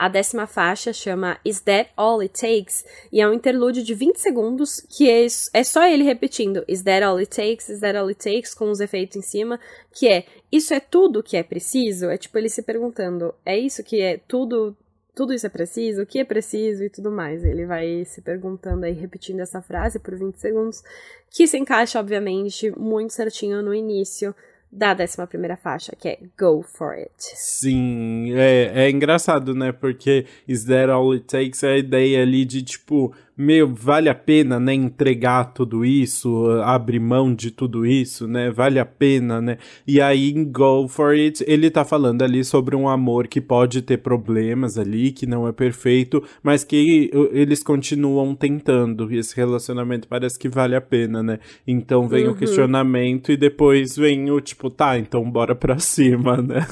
A décima faixa chama Is That All It Takes? E é um interlúdio de 20 segundos que é, é só ele repetindo Is That All It Takes? Is That All It Takes? Com os efeitos em cima, que é Isso é tudo que é preciso? É tipo ele se perguntando, é isso que é tudo tudo isso é preciso, o que é preciso e tudo mais. Ele vai se perguntando aí, repetindo essa frase por 20 segundos, que se encaixa, obviamente, muito certinho no início da 11 primeira faixa, que é Go For It. Sim, é, é engraçado, né? Porque Is That All It Takes é a ideia ali de, tipo, meu, vale a pena, né, entregar tudo isso, abrir mão de tudo isso, né, vale a pena, né, e aí em Go For It, ele tá falando ali sobre um amor que pode ter problemas ali, que não é perfeito, mas que eles continuam tentando, e esse relacionamento parece que vale a pena, né, então vem uhum. o questionamento e depois vem o tipo, tá, então bora pra cima, (laughs) né.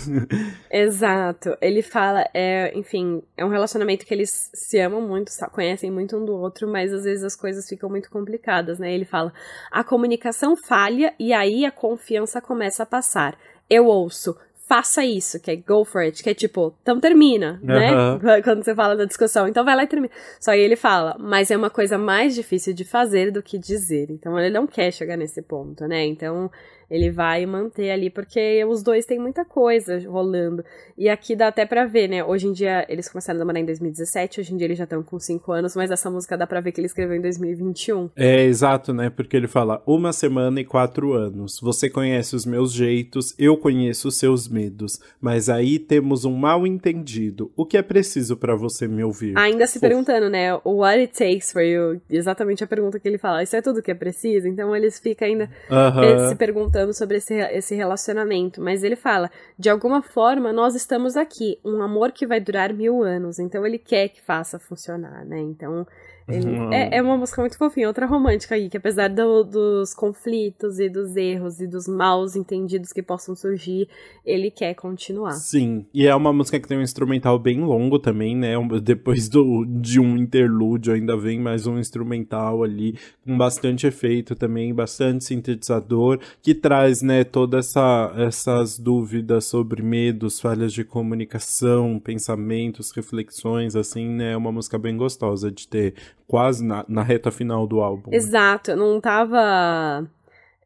Exato, ele fala, é, enfim, é um relacionamento que eles se amam muito, conhecem muito um do outro, outro, mas às vezes as coisas ficam muito complicadas, né? Ele fala: a comunicação falha e aí a confiança começa a passar. Eu ouço, faça isso, que é go for it, que é tipo, então termina, uhum. né? (laughs) Quando você fala da discussão, então vai lá e termina. Só aí ele fala, mas é uma coisa mais difícil de fazer do que dizer. Então ele não quer chegar nesse ponto, né? Então ele vai manter ali, porque os dois têm muita coisa rolando. E aqui dá até pra ver, né? Hoje em dia, eles começaram a namorar em 2017, hoje em dia eles já estão com 5 anos, mas essa música dá pra ver que ele escreveu em 2021. É, exato, né? Porque ele fala, uma semana e quatro anos. Você conhece os meus jeitos, eu conheço os seus medos. Mas aí temos um mal entendido. O que é preciso para você me ouvir? Ainda se perguntando, né? What it takes for you? Exatamente a pergunta que ele fala. Isso é tudo que é preciso? Então eles ficam ainda uh -huh. se perguntando falando sobre esse, esse relacionamento, mas ele fala: de alguma forma nós estamos aqui, um amor que vai durar mil anos, então ele quer que faça funcionar, né? Então ele, é, é, uma música muito fofinha, outra romântica aí, que apesar do, dos conflitos e dos erros e dos maus entendidos que possam surgir, ele quer continuar. Sim, e é uma música que tem um instrumental bem longo também, né? Depois do, de um interlúdio ainda vem mais um instrumental ali, com bastante efeito também, bastante sintetizador, que traz, né, todas essa, essas dúvidas sobre medos, falhas de comunicação, pensamentos, reflexões, assim, né? É uma música bem gostosa de ter quase na, na reta final do álbum. Né? Exato, eu não tava.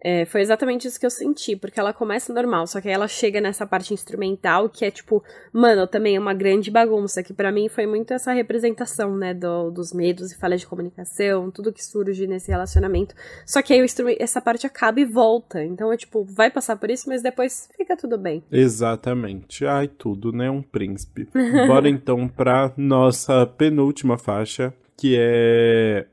É, foi exatamente isso que eu senti, porque ela começa normal, só que aí ela chega nessa parte instrumental que é tipo, mano, também é uma grande bagunça, que para mim foi muito essa representação, né, do, dos medos e falhas de comunicação, tudo que surge nesse relacionamento. Só que aí essa parte acaba e volta, então é tipo, vai passar por isso, mas depois fica tudo bem. Exatamente. Ai, tudo, né, um príncipe. Bora (laughs) então pra nossa penúltima faixa, que é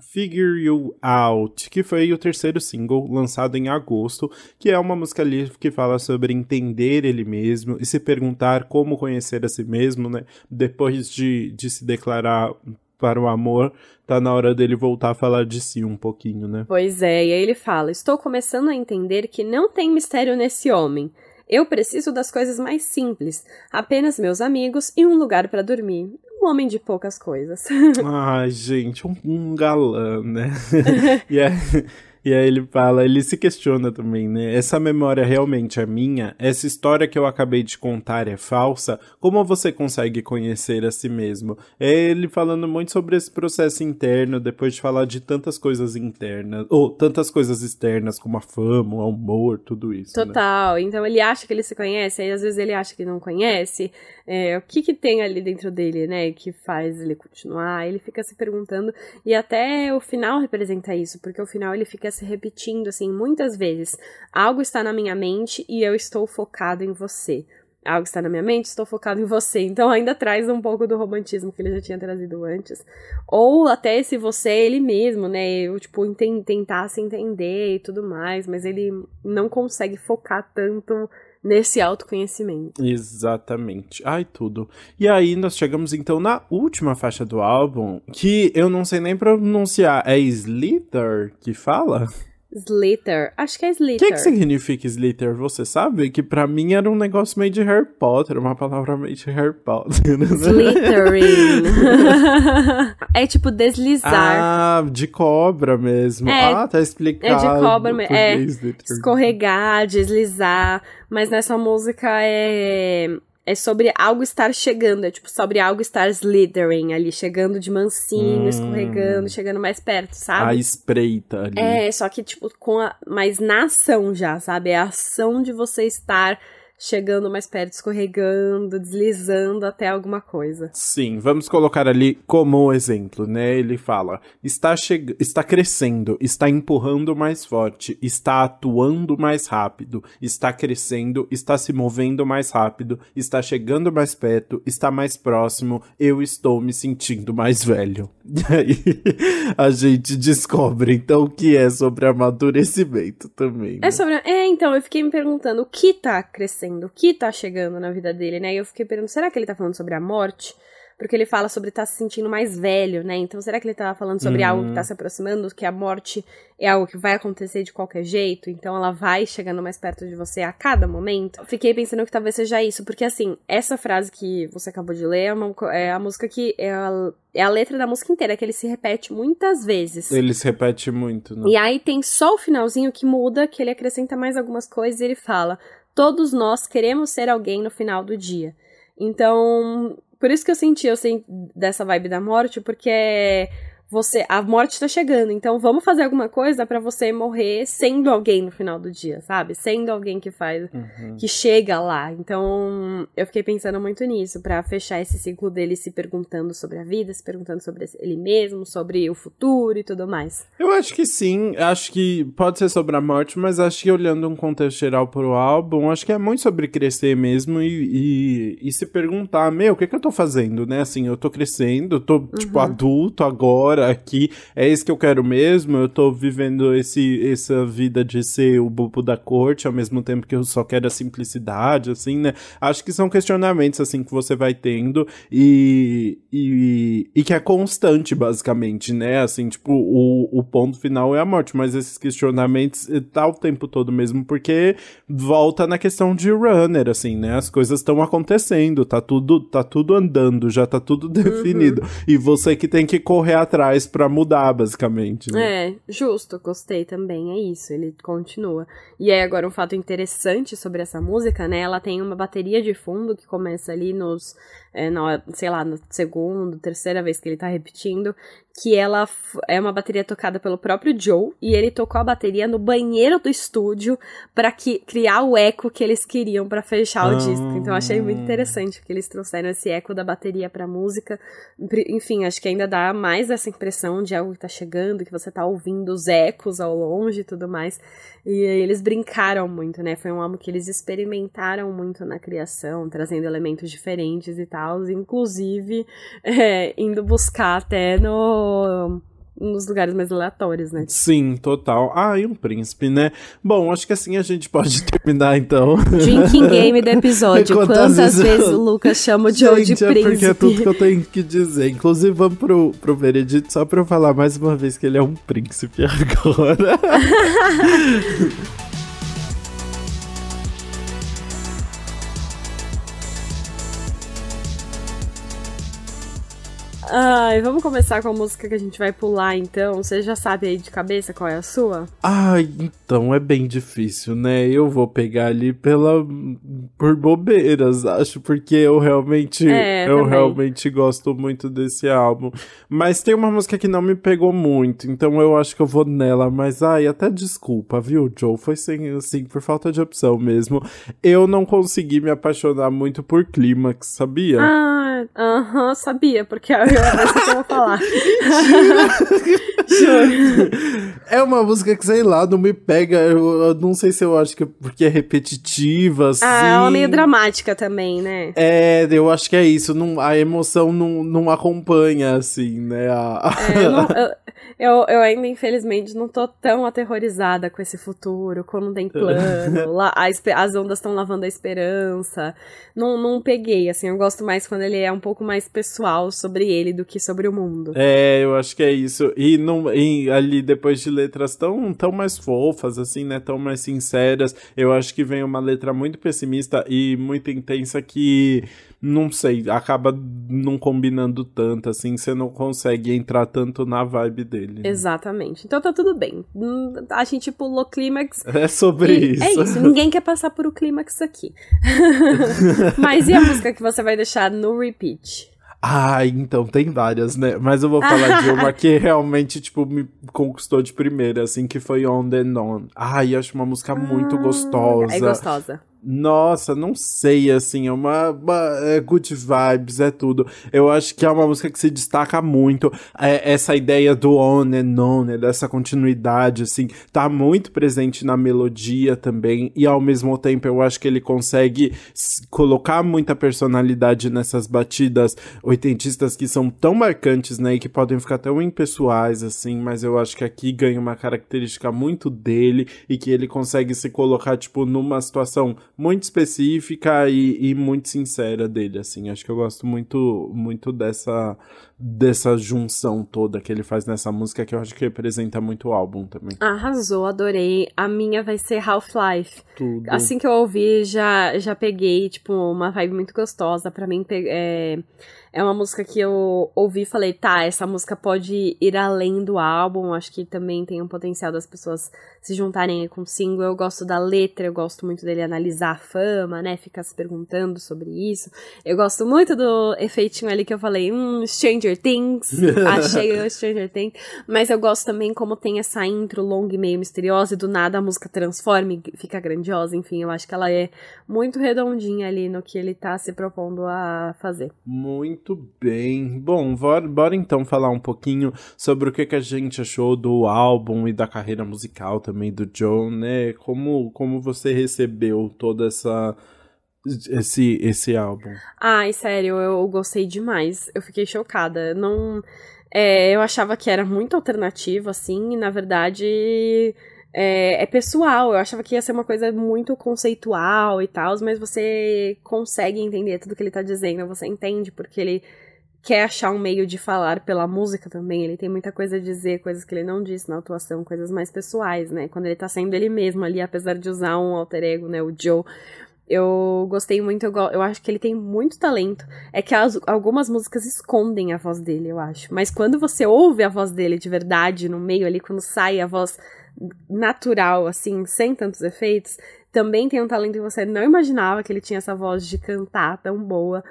Figure You Out, que foi o terceiro single lançado em agosto, que é uma música ali que fala sobre entender ele mesmo e se perguntar como conhecer a si mesmo, né? Depois de, de se declarar para o amor, tá na hora dele voltar a falar de si um pouquinho, né? Pois é, e aí ele fala: Estou começando a entender que não tem mistério nesse homem. Eu preciso das coisas mais simples, apenas meus amigos e um lugar para dormir um homem de poucas coisas. Ai, gente, um, um galã, né? (laughs) e, é, E aí ele fala, ele se questiona também, né? Essa memória realmente é minha? Essa história que eu acabei de contar é falsa? Como você consegue conhecer a si mesmo? É ele falando muito sobre esse processo interno, depois de falar de tantas coisas internas, ou tantas coisas externas, como a fama, o amor, tudo isso. Né? Total. Né? Então ele acha que ele se conhece, aí às vezes ele acha que não conhece. É, o que que tem ali dentro dele, né? Que faz ele continuar? Ele fica se perguntando, e até o final representa isso, porque o final ele fica se repetindo assim muitas vezes. Algo está na minha mente e eu estou focado em você. Algo está na minha mente, estou focado em você. Então ainda traz um pouco do romantismo que ele já tinha trazido antes. Ou até esse você é ele mesmo, né? Eu, tipo, tentar se entender e tudo mais, mas ele não consegue focar tanto nesse autoconhecimento. Exatamente. Ai, tudo. E aí nós chegamos então na última faixa do álbum, que eu não sei nem pronunciar. É Slither que fala? Slither. Acho que é Slither. O que, que significa Slither? Você sabe? Que pra mim era um negócio meio de Harry Potter, uma palavra meio de Harry Potter. Slithering. (laughs) é tipo deslizar. Ah, de cobra mesmo. É, ah, tá explicado. É de cobra mesmo. É, escorregar, deslizar. Mas nessa música é é sobre algo estar chegando, é tipo sobre algo estar slithering ali, chegando de mansinho, hum. escorregando, chegando mais perto, sabe? A espreita ali. É, só que tipo com a, mas na ação já, sabe? É a ação de você estar chegando mais perto, escorregando, deslizando até alguma coisa. Sim, vamos colocar ali como exemplo, né? Ele fala: está, che está crescendo, está empurrando mais forte, está atuando mais rápido, está crescendo, está se movendo mais rápido, está chegando mais perto, está mais próximo, eu estou me sentindo mais velho. (laughs) E aí a gente descobre então o que é sobre amadurecimento também. Né? É sobre. É, então, eu fiquei me perguntando o que tá crescendo, o que tá chegando na vida dele, né? E eu fiquei perguntando, será que ele tá falando sobre a morte? porque ele fala sobre estar tá se sentindo mais velho, né? Então, será que ele estava falando sobre uhum. algo que está se aproximando, que a morte é algo que vai acontecer de qualquer jeito, então ela vai chegando mais perto de você a cada momento? Fiquei pensando que talvez seja isso, porque assim, essa frase que você acabou de ler é, uma, é a música que é a, é a letra da música inteira, que ele se repete muitas vezes. Ele se repete muito, né? E aí tem só o finalzinho que muda, que ele acrescenta mais algumas coisas e ele fala: Todos nós queremos ser alguém no final do dia. Então, por isso que eu senti, eu sei dessa vibe da morte, porque você a morte tá chegando, então vamos fazer alguma coisa para você morrer sendo alguém no final do dia, sabe? Sendo alguém que faz uhum. que chega lá. Então, eu fiquei pensando muito nisso para fechar esse ciclo dele se perguntando sobre a vida, se perguntando sobre ele mesmo, sobre o futuro e tudo mais. Eu acho que sim, acho que pode ser sobre a morte, mas acho que olhando um contexto geral pro álbum, acho que é muito sobre crescer mesmo e, e, e se perguntar, meu, o que que eu tô fazendo, né? Assim, eu tô crescendo, eu tô tipo uhum. adulto agora, aqui, é isso que eu quero mesmo, eu tô vivendo esse, essa vida de ser o bobo da corte, ao mesmo tempo que eu só quero a simplicidade, assim, né? Acho que são questionamentos, assim, que você vai tendo e, e, e que é constante, basicamente, né? Assim, tipo, o, o ponto final é a morte, mas esses questionamentos eh, tá o tempo todo mesmo, porque volta na questão de runner, assim, né? As coisas estão acontecendo, tá tudo, tá tudo andando, já tá tudo (laughs) definido. Uhum. E você que tem que correr atrás faz para mudar, basicamente. Né? É, justo, gostei também, é isso, ele continua. E aí agora um fato interessante sobre essa música, né? Ela tem uma bateria de fundo que começa ali nos, é, na, sei lá, no segundo, terceira vez que ele tá repetindo, que ela é uma bateria tocada pelo próprio Joe e ele tocou a bateria no banheiro do estúdio para criar o eco que eles queriam para fechar o disco. Então achei muito ah. interessante que eles trouxeram esse eco da bateria para música. Enfim, acho que ainda dá mais essa de algo que tá chegando, que você tá ouvindo os ecos ao longe e tudo mais. E eles brincaram muito, né? Foi um álbum que eles experimentaram muito na criação, trazendo elementos diferentes e tal, inclusive (laughs) é, indo buscar até no nos lugares mais aleatórios, né? Sim, total. Ah, e um príncipe, né? Bom, acho que assim a gente pode (laughs) terminar, então. Drinking game do (laughs) episódio. Quantas, Quantas vezes, o Lucas chama o Joe gente, de príncipe? É porque é tudo que eu tenho que dizer. Inclusive, vamos pro, pro veredito só pra eu falar mais uma vez que ele é um príncipe (laughs) agora. Ai, vamos começar com a música que a gente vai pular então. Você já sabe aí de cabeça qual é a sua? Ai, então é bem difícil, né? Eu vou pegar ali pela por bobeiras, acho, porque eu realmente é, eu também. realmente gosto muito desse álbum. Mas tem uma música que não me pegou muito, então eu acho que eu vou nela, mas ai, até desculpa, viu, Joe? Foi sem assim, por falta de opção mesmo. Eu não consegui me apaixonar muito por Clímax, sabia? Ah, aham, uh -huh, sabia, porque eu era que eu falar. Juro. (laughs) É uma música que, sei lá, não me pega. Eu, eu, não sei se eu acho que é porque é repetitiva, assim. Ah, ela é meio dramática também, né? É, eu acho que é isso. Não, a emoção não, não acompanha, assim, né? A... É, eu, não, eu, eu, eu, ainda, infelizmente, não tô tão aterrorizada com esse futuro, quando não tem plano, lá, a, as ondas estão lavando a esperança. Não, não peguei, assim, eu gosto mais quando ele é um pouco mais pessoal sobre ele do que sobre o mundo. É, eu acho que é isso. E, não, e ali, depois de letras tão, tão mais fofas, assim, né, tão mais sinceras, eu acho que vem uma letra muito pessimista e muito intensa que não sei, acaba não combinando tanto, assim, você não consegue entrar tanto na vibe dele. Né? Exatamente. Então tá tudo bem. Hum, a gente pulou clímax. (laughs) É sobre isso. É isso. Ninguém quer passar por o clímax aqui. (laughs) Mas e a música que você vai deixar no repeat? Ah, então, tem várias, né? Mas eu vou falar de uma que (laughs) realmente, tipo, me conquistou de primeira, assim, que foi On and On. Ai, acho uma música muito ah, gostosa. É gostosa. Nossa, não sei, assim, é uma, uma é good vibes, é tudo. Eu acho que é uma música que se destaca muito. É, essa ideia do on and on, né, dessa continuidade, assim, tá muito presente na melodia também. E ao mesmo tempo eu acho que ele consegue colocar muita personalidade nessas batidas oitentistas que são tão marcantes, né, e que podem ficar tão impessoais, assim, mas eu acho que aqui ganha uma característica muito dele e que ele consegue se colocar, tipo, numa situação muito específica e, e, muito sincera dele, assim. Acho que eu gosto muito, muito dessa, dessa junção toda que ele faz nessa música, que eu acho que representa muito o álbum também. Arrasou, adorei. A minha vai ser Half-Life. Assim que eu ouvi, já, já peguei, tipo, uma vibe muito gostosa. para mim, é é uma música que eu ouvi e falei, tá, essa música pode ir além do álbum, acho que também tem um potencial das pessoas se juntarem com o single. Eu gosto da letra, eu gosto muito dele analisar a fama, né, ficar se perguntando sobre isso. Eu gosto muito do efeitinho ali que eu falei, hum, Stranger Things, (laughs) achei o Stranger Things, mas eu gosto também como tem essa intro longa e meio misteriosa e do nada a música transforma e fica grandiosa, enfim, eu acho que ela é muito redondinha ali no que ele tá se propondo a fazer. Muito muito bem. Bom, bora, bora, então falar um pouquinho sobre o que, que a gente achou do álbum e da carreira musical também do John, né? Como, como você recebeu toda essa esse esse álbum? Ai, sério, eu gostei demais. Eu fiquei chocada. Não é, eu achava que era muito alternativo assim, e na verdade é, é, pessoal. Eu achava que ia ser uma coisa muito conceitual e tal, mas você consegue entender tudo que ele tá dizendo, você entende porque ele quer achar um meio de falar pela música também. Ele tem muita coisa a dizer, coisas que ele não disse na atuação, coisas mais pessoais, né? Quando ele tá sendo ele mesmo ali, apesar de usar um alter ego, né? O Joe. Eu gostei muito, eu, eu acho que ele tem muito talento. É que as, algumas músicas escondem a voz dele, eu acho. Mas quando você ouve a voz dele de verdade no meio ali, quando sai a voz natural, assim, sem tantos efeitos, também tem um talento que você não imaginava que ele tinha essa voz de cantar tão boa.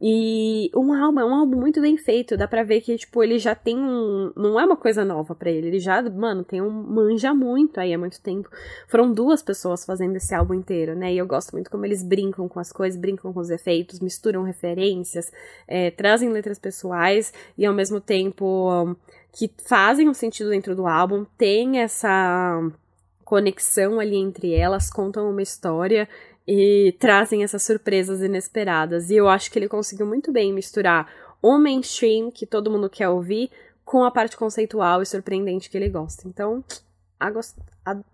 E um álbum é um álbum muito bem feito, dá pra ver que, tipo, ele já tem um. Não é uma coisa nova para ele, ele já, mano, tem um. manja muito aí há muito tempo. Foram duas pessoas fazendo esse álbum inteiro, né? E eu gosto muito como eles brincam com as coisas, brincam com os efeitos, misturam referências, é, trazem letras pessoais e ao mesmo tempo. Que fazem um sentido dentro do álbum, tem essa conexão ali entre elas, contam uma história e trazem essas surpresas inesperadas. E eu acho que ele conseguiu muito bem misturar o mainstream que todo mundo quer ouvir com a parte conceitual e surpreendente que ele gosta. Então,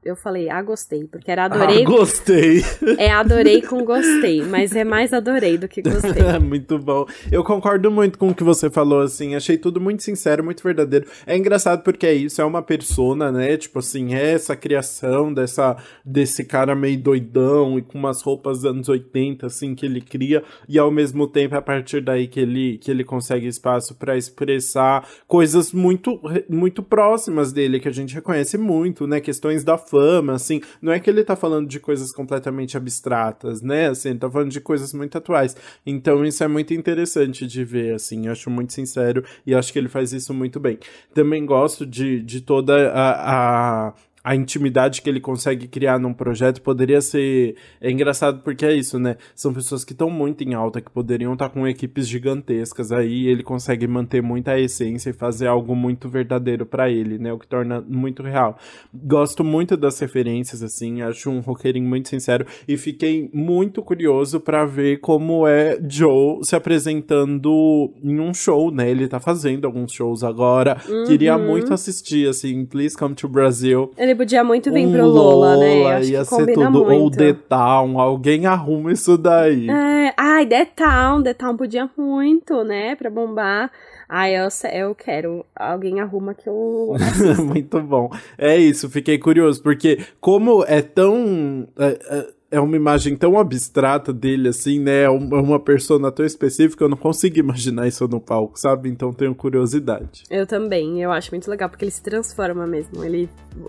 eu falei, ah, gostei, porque era adorei. Ah, gostei. É adorei com gostei, mas é mais adorei do que gostei. (laughs) muito bom. Eu concordo muito com o que você falou, assim, achei tudo muito sincero, muito verdadeiro. É engraçado porque é isso, é uma persona, né? Tipo assim, é essa criação dessa, desse cara meio doidão e com umas roupas dos anos 80, assim, que ele cria, e ao mesmo tempo, a partir daí que ele, que ele consegue espaço para expressar coisas muito, muito próximas dele, que a gente reconhece muito, né? Questões da fama, assim. Não é que ele tá falando de coisas completamente abstratas, né? Assim, ele tá falando de coisas muito atuais. Então isso é muito interessante de ver, assim. Eu acho muito sincero e acho que ele faz isso muito bem. Também gosto de, de toda a, a a intimidade que ele consegue criar num projeto poderia ser. É engraçado porque é isso, né? São pessoas que estão muito em alta, que poderiam estar tá com equipes gigantescas. Aí ele consegue manter muita essência e fazer algo muito verdadeiro para ele, né? O que torna muito real. Gosto muito das referências, assim. Acho um roqueirinho muito sincero. E fiquei muito curioso para ver como é Joe se apresentando em um show, né? Ele tá fazendo alguns shows agora. Uhum. Queria muito assistir, assim. Please come to Brazil. Ele ele podia muito vir pro Lola, né? Lola, Acho ia ser tudo. Muito. Ou The Town, alguém arruma isso daí. É, ai, The Town, The Town podia muito, né? Pra bombar. Ai, eu, eu quero. Alguém arruma que eu. (laughs) muito bom. É isso, fiquei curioso, porque como é tão. É, é, é uma imagem tão abstrata dele, assim, né? É, é uma persona tão específica, eu não consigo imaginar isso no palco, sabe? Então tenho curiosidade. Eu também, eu acho muito legal, porque ele se transforma mesmo. Ele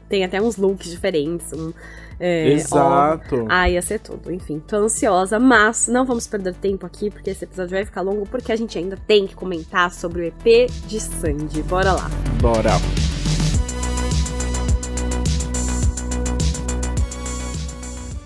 tem até uns looks diferentes, um, é, Exato. Ó, ah, ia ser tudo. Enfim, tô ansiosa, mas não vamos perder tempo aqui, porque esse episódio vai ficar longo, porque a gente ainda tem que comentar sobre o EP de Sandy. Bora lá. Bora.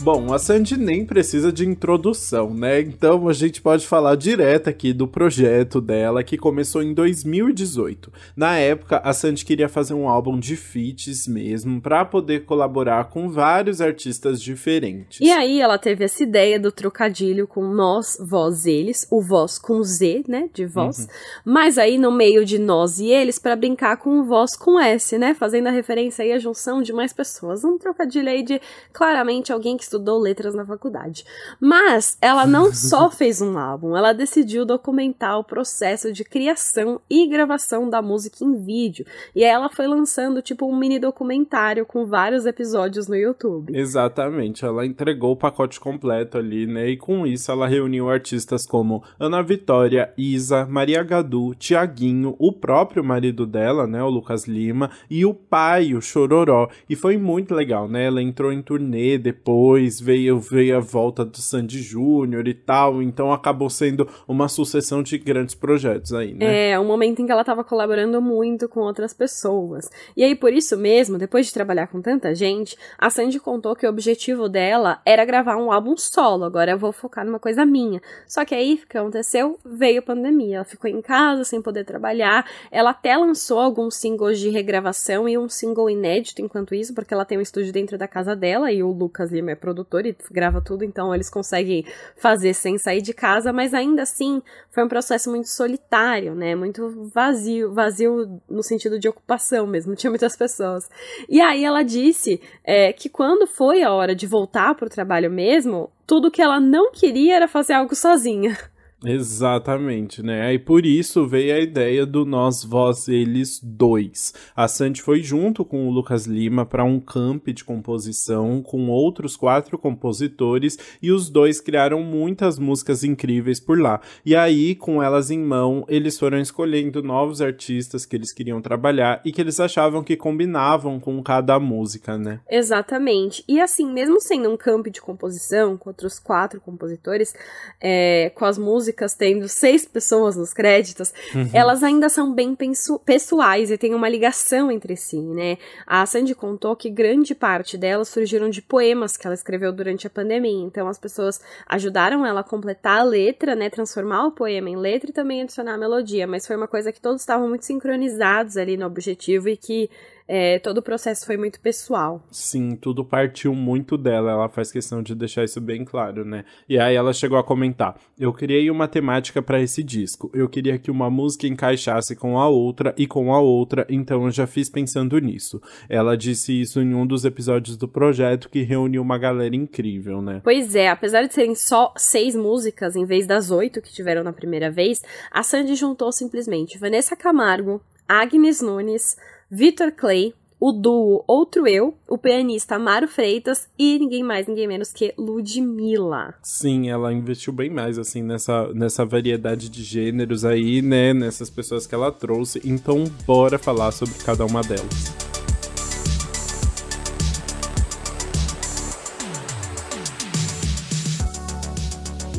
Bom, a Sandy nem precisa de introdução, né? Então a gente pode falar direto aqui do projeto dela, que começou em 2018. Na época, a Sandy queria fazer um álbum de feats mesmo, para poder colaborar com vários artistas diferentes. E aí ela teve essa ideia do trocadilho com nós, vós, eles, o voz com Z, né, de voz, uhum. mas aí no meio de nós e eles para brincar com o voz com S, né, fazendo a referência aí à junção de mais pessoas. Um trocadilho aí de claramente alguém que estudou estudou letras na faculdade. Mas ela não (laughs) só fez um álbum, ela decidiu documentar o processo de criação e gravação da música em vídeo. E aí ela foi lançando tipo um mini documentário com vários episódios no YouTube. Exatamente, ela entregou o pacote completo ali, né? E com isso ela reuniu artistas como Ana Vitória, Isa, Maria Gadu, Tiaguinho, o próprio marido dela, né, o Lucas Lima, e o pai, o Chororó. E foi muito legal, né? Ela entrou em turnê depois depois veio, veio a volta do Sandy Júnior e tal, então acabou sendo uma sucessão de grandes projetos aí, né? É, um momento em que ela estava colaborando muito com outras pessoas. E aí, por isso mesmo, depois de trabalhar com tanta gente, a Sandy contou que o objetivo dela era gravar um álbum solo, agora eu vou focar numa coisa minha. Só que aí, o que aconteceu? Veio a pandemia, ela ficou em casa sem poder trabalhar, ela até lançou alguns singles de regravação e um single inédito enquanto isso, porque ela tem um estúdio dentro da casa dela e o Lucas Lima é produtor e grava tudo, então eles conseguem fazer sem sair de casa, mas ainda assim foi um processo muito solitário, né? Muito vazio, vazio no sentido de ocupação mesmo, (laughs) tinha muitas pessoas. E aí ela disse é, que quando foi a hora de voltar pro trabalho mesmo, tudo que ela não queria era fazer algo sozinha. (laughs) Exatamente, né? Aí por isso veio a ideia do Nós, Vós, Eles dois. A Sandy foi junto com o Lucas Lima para um camp de composição com outros quatro compositores e os dois criaram muitas músicas incríveis por lá. E aí, com elas em mão, eles foram escolhendo novos artistas que eles queriam trabalhar e que eles achavam que combinavam com cada música, né? Exatamente. E assim, mesmo sendo um camp de composição com outros quatro compositores, é, com as músicas músicas tendo seis pessoas nos créditos, uhum. elas ainda são bem pessoais e têm uma ligação entre si, né? A Sandy contou que grande parte delas surgiram de poemas que ela escreveu durante a pandemia. Então as pessoas ajudaram ela a completar a letra, né? Transformar o poema em letra e também adicionar a melodia. Mas foi uma coisa que todos estavam muito sincronizados ali no objetivo e que é, todo o processo foi muito pessoal. Sim, tudo partiu muito dela. Ela faz questão de deixar isso bem claro, né? E aí ela chegou a comentar: Eu criei uma temática para esse disco. Eu queria que uma música encaixasse com a outra e com a outra, então eu já fiz pensando nisso. Ela disse isso em um dos episódios do projeto que reuniu uma galera incrível, né? Pois é, apesar de serem só seis músicas em vez das oito que tiveram na primeira vez, a Sandy juntou simplesmente Vanessa Camargo, Agnes Nunes. Victor Clay, o duo Outro Eu, o pianista Amaro Freitas e ninguém mais, ninguém menos que Ludmilla. Sim, ela investiu bem mais, assim, nessa, nessa variedade de gêneros aí, né, nessas pessoas que ela trouxe. Então, bora falar sobre cada uma delas.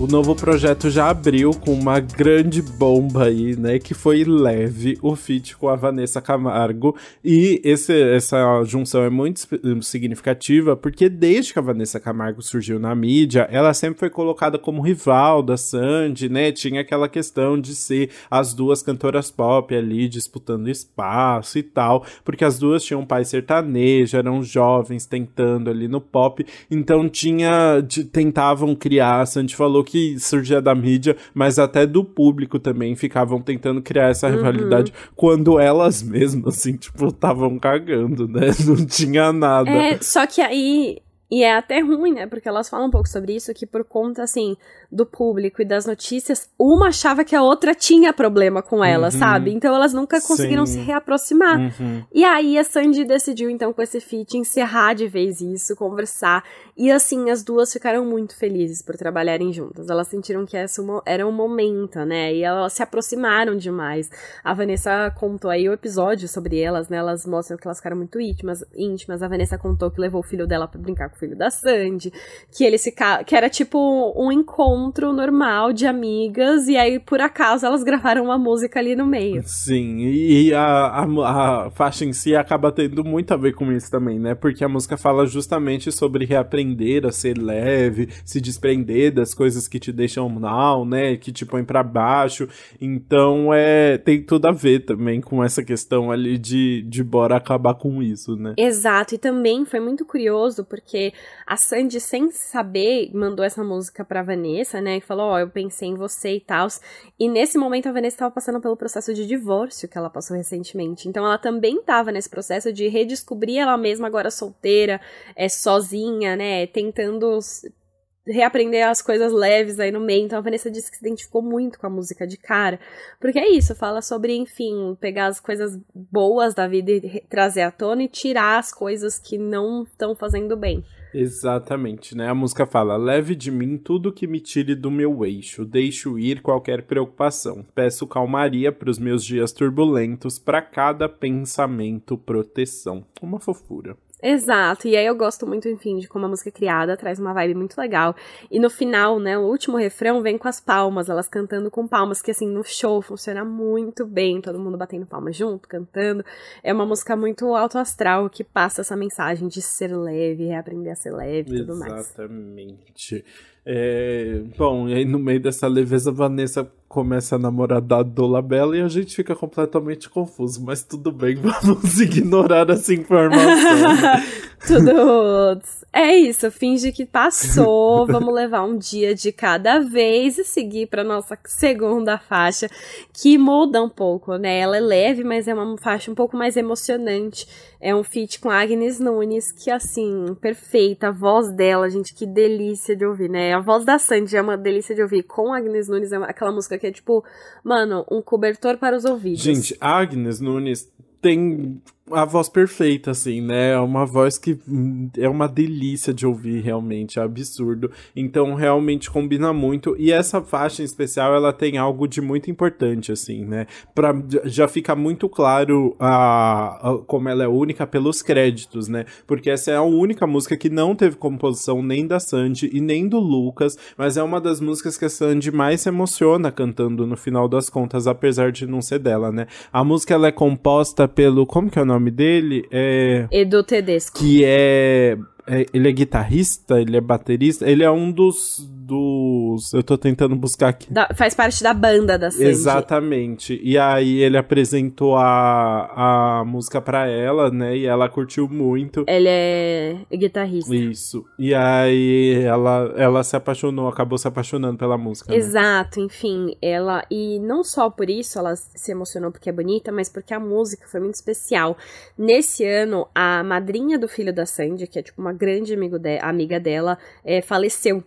O novo projeto já abriu com uma grande bomba aí, né? Que foi leve, o feat com a Vanessa Camargo. E esse, essa junção é muito significativa porque desde que a Vanessa Camargo surgiu na mídia, ela sempre foi colocada como rival da Sandy, né? Tinha aquela questão de ser as duas cantoras pop ali disputando espaço e tal, porque as duas tinham pai sertanejo, eram jovens tentando ali no pop, então tinha, de, tentavam criar, a Sandy falou que surgia da mídia, mas até do público também ficavam tentando criar essa uhum. rivalidade quando elas mesmas, assim, tipo, estavam cagando, né? (laughs) Não tinha nada. É, só que aí e é até ruim, né? Porque elas falam um pouco sobre isso, que por conta, assim, do público e das notícias, uma achava que a outra tinha problema com ela, uhum. sabe? Então elas nunca conseguiram Sim. se reaproximar. Uhum. E aí a Sandy decidiu, então, com esse feat, encerrar de vez isso, conversar. E assim, as duas ficaram muito felizes por trabalharem juntas. Elas sentiram que essa era um momento, né? E elas se aproximaram demais. A Vanessa contou aí o episódio sobre elas, né? Elas mostram que elas ficaram muito íntimas. íntimas. A Vanessa contou que levou o filho dela para brincar com filho da Sandy, que eles ficaram, que era tipo um encontro normal de amigas, e aí por acaso elas gravaram uma música ali no meio. Sim, e a, a, a faixa em si acaba tendo muito a ver com isso também, né? Porque a música fala justamente sobre reaprender a ser leve, se desprender das coisas que te deixam mal, né? Que te põem para baixo. Então é tem tudo a ver também com essa questão ali de, de bora acabar com isso, né? Exato, e também foi muito curioso porque a Sandy, sem saber, mandou essa música pra Vanessa, né? E falou: Ó, oh, eu pensei em você e tal. E nesse momento a Vanessa estava passando pelo processo de divórcio que ela passou recentemente. Então ela também estava nesse processo de redescobrir ela mesma agora solteira, é, sozinha, né? Tentando reaprender as coisas leves aí no meio. Então a Vanessa disse que se identificou muito com a música de cara. Porque é isso, fala sobre, enfim, pegar as coisas boas da vida e trazer à tona e tirar as coisas que não estão fazendo bem. Exatamente, né? A música fala: leve de mim tudo que me tire do meu eixo, deixo ir qualquer preocupação. Peço calmaria para os meus dias turbulentos, para cada pensamento proteção. Uma fofura. Exato, e aí eu gosto muito, enfim, de como a música é criada, traz uma vibe muito legal. E no final, né, o último refrão vem com as palmas, elas cantando com palmas, que assim, no show funciona muito bem, todo mundo batendo palmas junto, cantando. É uma música muito alto astral que passa essa mensagem de ser leve, reaprender a ser leve e tudo mais. Exatamente. É, bom, e aí no meio dessa leveza, Vanessa começa a namorar da Dolabella e a gente fica completamente confuso, mas tudo bem, (laughs) vamos ignorar essa informação. (laughs) Tudo. É isso, finge que passou, (laughs) vamos levar um dia de cada vez e seguir para nossa segunda faixa, que muda um pouco, né? Ela é leve, mas é uma faixa um pouco mais emocionante. É um feat com Agnes Nunes, que assim, perfeita, a voz dela, gente, que delícia de ouvir, né? A voz da Sandy é uma delícia de ouvir. Com Agnes Nunes é aquela música que é tipo, mano, um cobertor para os ouvidos. Gente, Agnes Nunes tem a voz perfeita, assim, né? É uma voz que hum, é uma delícia de ouvir, realmente, é absurdo. Então, realmente combina muito. E essa faixa em especial, ela tem algo de muito importante, assim, né? Pra, já fica muito claro a, a, como ela é única pelos créditos, né? Porque essa é a única música que não teve composição nem da Sandy e nem do Lucas, mas é uma das músicas que a Sandy mais se emociona cantando no final das contas, apesar de não ser dela, né? A música, ela é composta pelo... Como que é o nome? Nome dele é. Edu Tedesco. Que é, é. Ele é guitarrista, ele é baterista, ele é um dos, dos. Eu tô tentando buscar aqui. Da, faz parte da banda da Sandy. Exatamente. E aí ele apresentou a, a música pra ela, né? E ela curtiu muito. Ele é guitarrista. Isso. E aí ela, ela se apaixonou, acabou se apaixonando pela música. Né? Exato, enfim, ela. E não só por isso ela se emocionou porque é bonita, mas porque a música foi muito especial. Nesse ano, a madrinha do filho da Sandy, que é tipo uma grande amigo de, amiga dela, é, faleceu.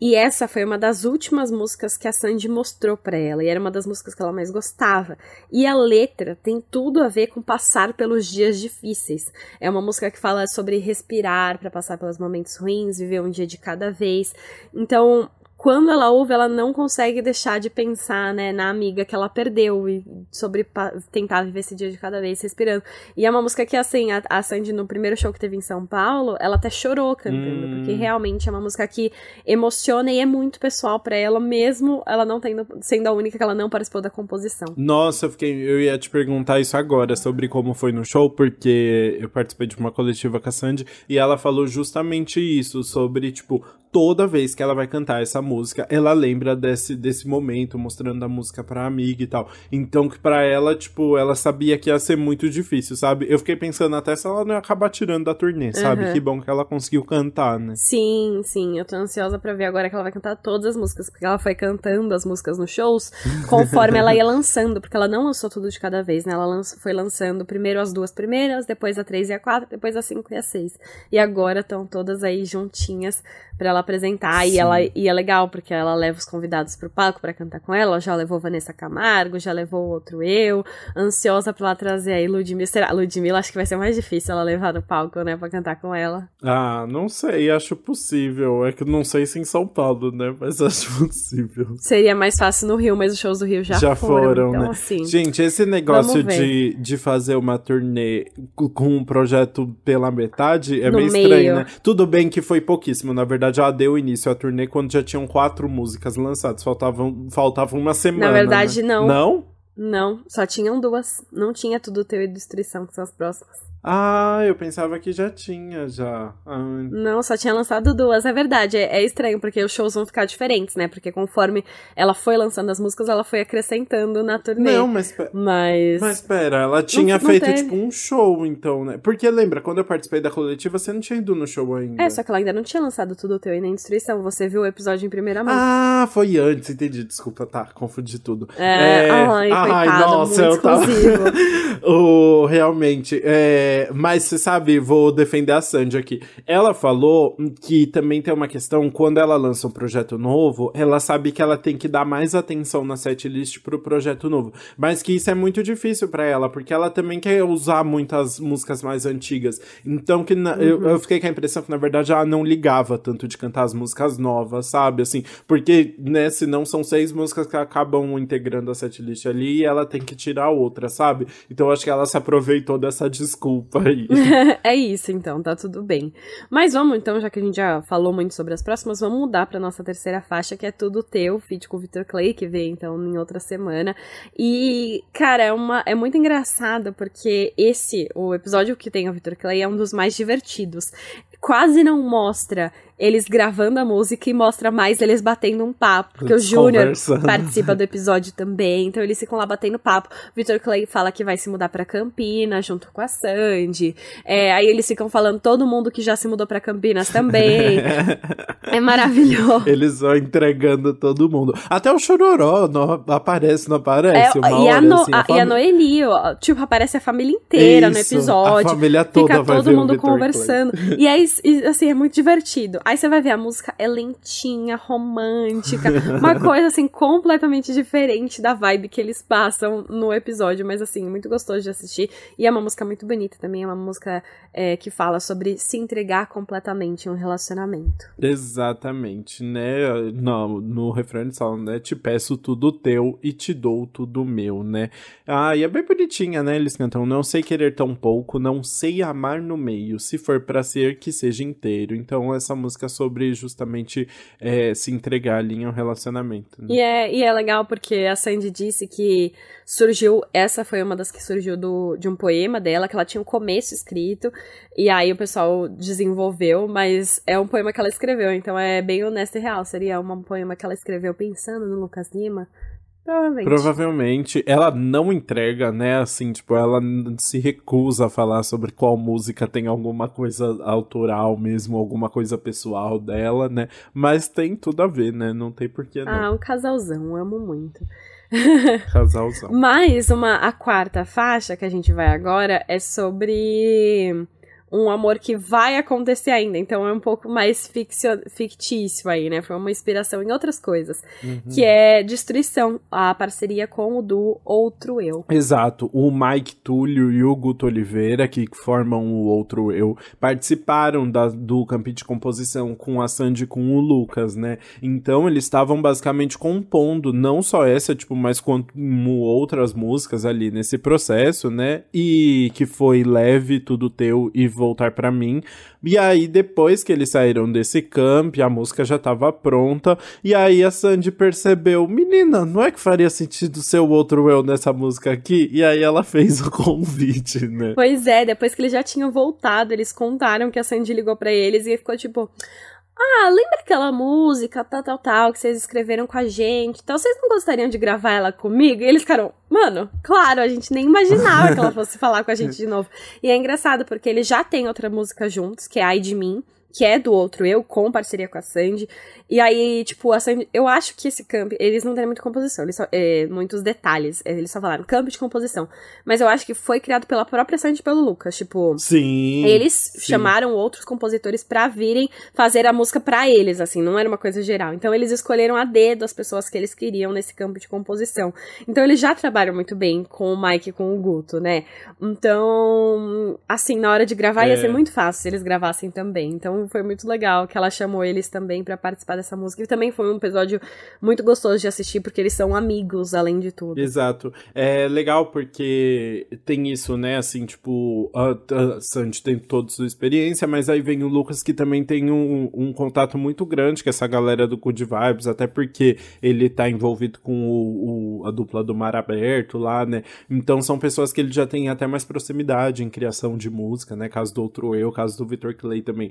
E essa foi uma das últimas músicas que a Sandy mostrou para ela, e era uma das músicas que ela mais gostava. E a letra tem tudo a ver com passar pelos dias difíceis. É uma música que fala sobre respirar para passar pelos momentos ruins, viver um dia de cada vez. Então, quando ela ouve, ela não consegue deixar de pensar, né, na amiga que ela perdeu e sobre tentar viver esse dia de cada vez respirando. E é uma música que, assim, a, a Sandy, no primeiro show que teve em São Paulo, ela até chorou cantando, hum. porque realmente é uma música que emociona e é muito pessoal para ela, mesmo ela não tendo, sendo a única que ela não participou da composição. Nossa, eu fiquei, eu ia te perguntar isso agora, sobre como foi no show, porque eu participei de uma coletiva com a Sandy e ela falou justamente isso, sobre, tipo, toda vez que ela vai cantar essa música, ela lembra desse, desse momento, mostrando a música pra amiga e tal. Então, que pra ela, tipo, ela sabia que ia ser muito difícil, sabe? Eu fiquei pensando até se ela não ia acabar tirando da turnê, sabe? Uhum. Que bom que ela conseguiu cantar, né? Sim, sim. Eu tô ansiosa pra ver agora que ela vai cantar todas as músicas, porque ela foi cantando as músicas nos shows (laughs) conforme ela ia lançando, porque ela não lançou tudo de cada vez, né? Ela foi lançando primeiro as duas primeiras, depois a três e a quatro, depois a cinco e a seis. E agora estão todas aí juntinhas para ela apresentar. E, ela, e é legal, porque ela leva os convidados pro palco para cantar com ela. Já levou Vanessa Camargo, já levou outro eu. Ansiosa pra ela trazer aí Ludmilla. Será? Ludmilla acho que vai ser mais difícil ela levar no palco, né? Pra cantar com ela. Ah, não sei, acho possível. É que não sei se em São Paulo, né? Mas (laughs) acho possível. Seria mais fácil no Rio, mas os shows do Rio já, já foram. foram então, né? assim. Gente, esse negócio de, de fazer uma turnê com um projeto pela metade é no meio estranho, né? Tudo bem que foi pouquíssimo, na verdade já deu início à turnê quando já tinham quatro músicas lançadas. Faltavam, faltava uma semana. Na verdade, né? não. Não? Não, só tinham duas. Não tinha tudo teu e destruição, que são as próximas. Ah, eu pensava que já tinha, já. Ai. Não, só tinha lançado duas. É verdade, é, é, estranho, porque os shows vão ficar diferentes, né? Porque conforme ela foi lançando as músicas, ela foi acrescentando na turnê. Não, mas... Mas... Mas pera, ela tinha não, feito, não tipo, um show, então, né? Porque lembra, quando eu participei da coletiva, você não tinha ido no show ainda. É, só que ela ainda não tinha lançado tudo teu e nem destruição. Você viu o episódio em primeira mão. Ah, foi antes, entendi. Desculpa, tá, confundi tudo. É, é... ai, ai coitado, nossa, eu tava... (laughs) o, realmente, é... Mas você sabe vou defender a Sandy aqui. Ela falou que também tem uma questão, quando ela lança um projeto novo, ela sabe que ela tem que dar mais atenção na setlist pro projeto novo. Mas que isso é muito difícil para ela, porque ela também quer usar muitas músicas mais antigas. Então, que na, uhum. eu, eu fiquei com a impressão que, na verdade, ela não ligava tanto de cantar as músicas novas, sabe? Assim, porque, né, se não são seis músicas que acabam integrando a setlist ali e ela tem que tirar outra, sabe? Então, acho que ela se aproveitou dessa desculpa aí. (laughs) é isso, então, tá tudo bem. Mas vamos, então, já que a gente já falou muito sobre as próximas, vamos mudar pra nossa terceira faixa, que é tudo teu, feat com o Victor Clay, que vem, então, em outra semana. E, cara, é, uma, é muito engraçado, porque esse, o episódio que tem o Victor Clay, é um dos mais divertidos. Quase não mostra eles gravando a música e mostra mais eles batendo um papo. Porque o Júnior participa do episódio também, então eles ficam lá batendo papo. Victor Clay fala que vai se mudar para Campinas junto com a Sandy. É, aí eles ficam falando todo mundo que já se mudou para Campinas também. (laughs) é maravilhoso. Eles vão entregando todo mundo. Até o Chororó não aparece, não aparece? É, e, a no, assim, a, a fam... e a Noeli, ó, tipo, aparece a família inteira Isso, no episódio. A família toda Fica todo mundo conversando. E aí, assim, é muito divertido. Aí você vai ver, a música é lentinha, romântica, (laughs) uma coisa assim completamente diferente da vibe que eles passam no episódio, mas assim, muito gostoso de assistir. E é uma música muito bonita também, é uma música é, que fala sobre se entregar completamente em um relacionamento. Exatamente, né? No, no refrão eles falam, né? Te peço tudo teu e te dou tudo meu, né? Ah, e é bem bonitinha, né? Eles cantam, não sei querer tão pouco, não sei amar no meio, se for para ser que seja inteiro. Então essa música música sobre justamente é, se entregar ali um relacionamento. Né? E, é, e é legal porque a Sandy disse que surgiu, essa foi uma das que surgiu do, de um poema dela, que ela tinha um começo escrito, e aí o pessoal desenvolveu, mas é um poema que ela escreveu, então é bem honesto e real. Seria um poema que ela escreveu pensando no Lucas Lima. Provavelmente. Provavelmente. Ela não entrega, né? Assim, tipo, ela se recusa a falar sobre qual música tem alguma coisa autoral mesmo, alguma coisa pessoal dela, né? Mas tem tudo a ver, né? Não tem porquê não. Ah, um casalzão, amo muito. (laughs) Casalzão. Mas uma, a quarta faixa que a gente vai agora é sobre um amor que vai acontecer ainda. Então é um pouco mais ficcio, fictício aí, né? Foi uma inspiração em outras coisas. Uhum. Que é Destruição, a parceria com o do Outro Eu. Exato. O Mike Túlio e o Guto Oliveira, que formam o Outro Eu, participaram da, do camp de composição com a Sandy e com o Lucas, né? Então eles estavam basicamente compondo não só essa, tipo, mas como outras músicas ali nesse processo, né? E que foi leve, tudo teu e voltar para mim. E aí, depois que eles saíram desse camp, a música já tava pronta. E aí a Sandy percebeu: Menina, não é que faria sentido ser o outro eu nessa música aqui? E aí ela (laughs) fez o convite, né? Pois é, depois que eles já tinham voltado, eles contaram que a Sandy ligou para eles e ficou tipo. Ah, lembra aquela música, tal, tal, tal, que vocês escreveram com a gente? Então, vocês não gostariam de gravar ela comigo? E eles ficaram, mano, claro, a gente nem imaginava que ela (laughs) fosse falar com a gente de novo. E é engraçado, porque eles já têm outra música juntos, que é Ai de Mim, que é do outro eu, com parceria com a Sandy. E aí, tipo, a Sandy, eu acho que esse camp, eles não têm muita composição, eles só, é, muitos detalhes, eles só falaram camp de composição. Mas eu acho que foi criado pela própria Sandy e pelo Lucas, tipo. Sim. Eles sim. chamaram outros compositores pra virem fazer a música pra eles, assim, não era uma coisa geral. Então eles escolheram a dedo as pessoas que eles queriam nesse campo de composição. Então eles já trabalham muito bem com o Mike e com o Guto, né? Então, assim, na hora de gravar é. ia ser muito fácil se eles gravassem também. Então foi muito legal que ela chamou eles também para participar dessa música. E também foi um episódio muito gostoso de assistir, porque eles são amigos, além de tudo. Exato. É legal porque tem isso, né? Assim, tipo, a, a Sandy tem toda sua experiência, mas aí vem o Lucas que também tem um, um contato muito grande com essa galera do Good Vibes, até porque ele tá envolvido com o, o, a dupla do Mar Aberto lá, né? Então são pessoas que ele já tem até mais proximidade em criação de música, né? Caso do outro eu, caso do Victor Clay também.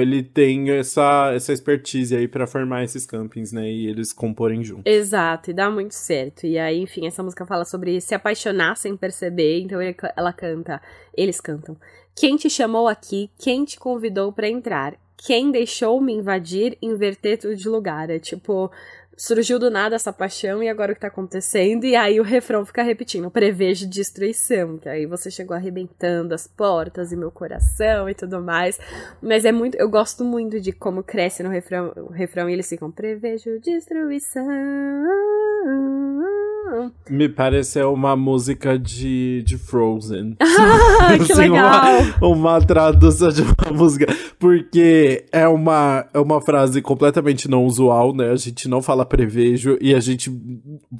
Ele tem essa, essa expertise aí para formar esses campings, né? E eles comporem junto. Exato, e dá muito certo. E aí, enfim, essa música fala sobre se apaixonar sem perceber. Então ele, ela canta, eles cantam. Quem te chamou aqui? Quem te convidou para entrar? Quem deixou me invadir, inverter tudo de lugar? É tipo, surgiu do nada essa paixão e agora o que tá acontecendo? E aí o refrão fica repetindo, prevejo destruição, que aí você chegou arrebentando as portas e meu coração e tudo mais. Mas é muito, eu gosto muito de como cresce no refrão, o refrão e eles ficam, prevejo destruição. Me pareceu uma música de, de Frozen. (laughs) Ah, que assim, legal! Uma, uma tradução de uma música. Porque é uma, é uma frase completamente não usual, né? A gente não fala prevejo e a gente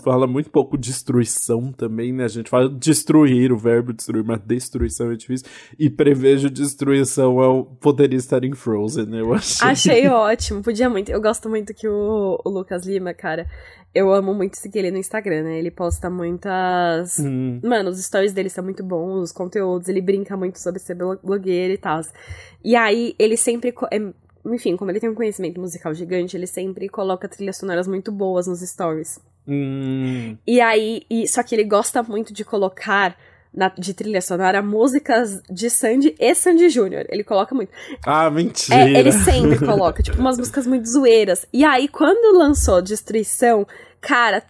fala muito pouco destruição também, né? A gente fala destruir, o verbo destruir, mas destruição é difícil. E prevejo destruição é, poderia estar em Frozen, né? Eu achei. Achei ótimo, podia muito. Eu gosto muito que o, o Lucas Lima, cara, eu amo muito seguir ele no Instagram, né? Ele posta muitas. Hum. Mano, os stories dele são muito bons, os conteúdos, ele brinca muito sobre ser blogueiro e tal. E aí, ele sempre. É, enfim, como ele tem um conhecimento musical gigante, ele sempre coloca trilhas sonoras muito boas nos stories. Hum. E aí, e, só que ele gosta muito de colocar na, de trilha sonora músicas de Sandy e Sandy Júnior. Ele coloca muito. Ah, mentira! É, ele sempre coloca, tipo, umas músicas muito zoeiras. E aí, quando lançou Destruição, cara,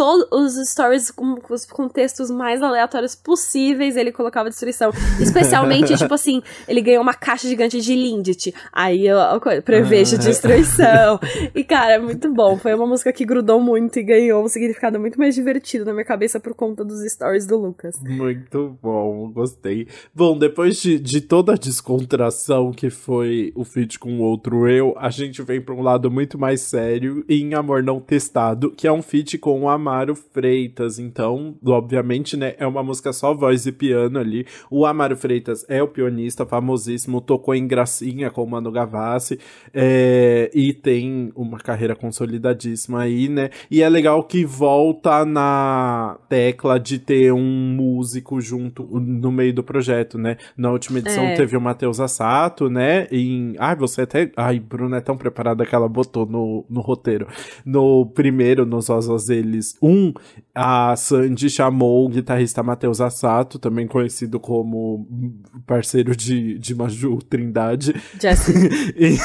todos os stories com, com, os contextos mais aleatórios possíveis ele colocava destruição. Especialmente, (laughs) tipo assim, ele ganhou uma caixa gigante de Lindt. Aí eu, eu prevejo ah. destruição. (laughs) E, cara, é muito bom. Foi uma música que grudou muito e ganhou um significado muito mais divertido na minha cabeça por conta dos stories do Lucas. Muito bom, gostei. Bom, depois de, de toda a descontração que foi o feat com o outro eu, a gente vem pra um lado muito mais sério em Amor Não Testado, que é um feat com a Amaro Freitas. Então, obviamente, né, é uma música só voz e piano ali. O Amaro Freitas é o pianista famosíssimo, tocou em Gracinha com o Mano Gavassi é, e tem uma carreira consolidadíssima aí, né? E é legal que volta na tecla de ter um músico junto no meio do projeto, né? Na última edição é. teve o Matheus Assato, né? Em... Ai, você até... Ai, Bruna é tão preparada que ela botou no, no roteiro. No primeiro, nos Osas um, a Sandy chamou o guitarrista Matheus Assato, também conhecido como parceiro de, de Maju Trindade. Jesse. (laughs) e,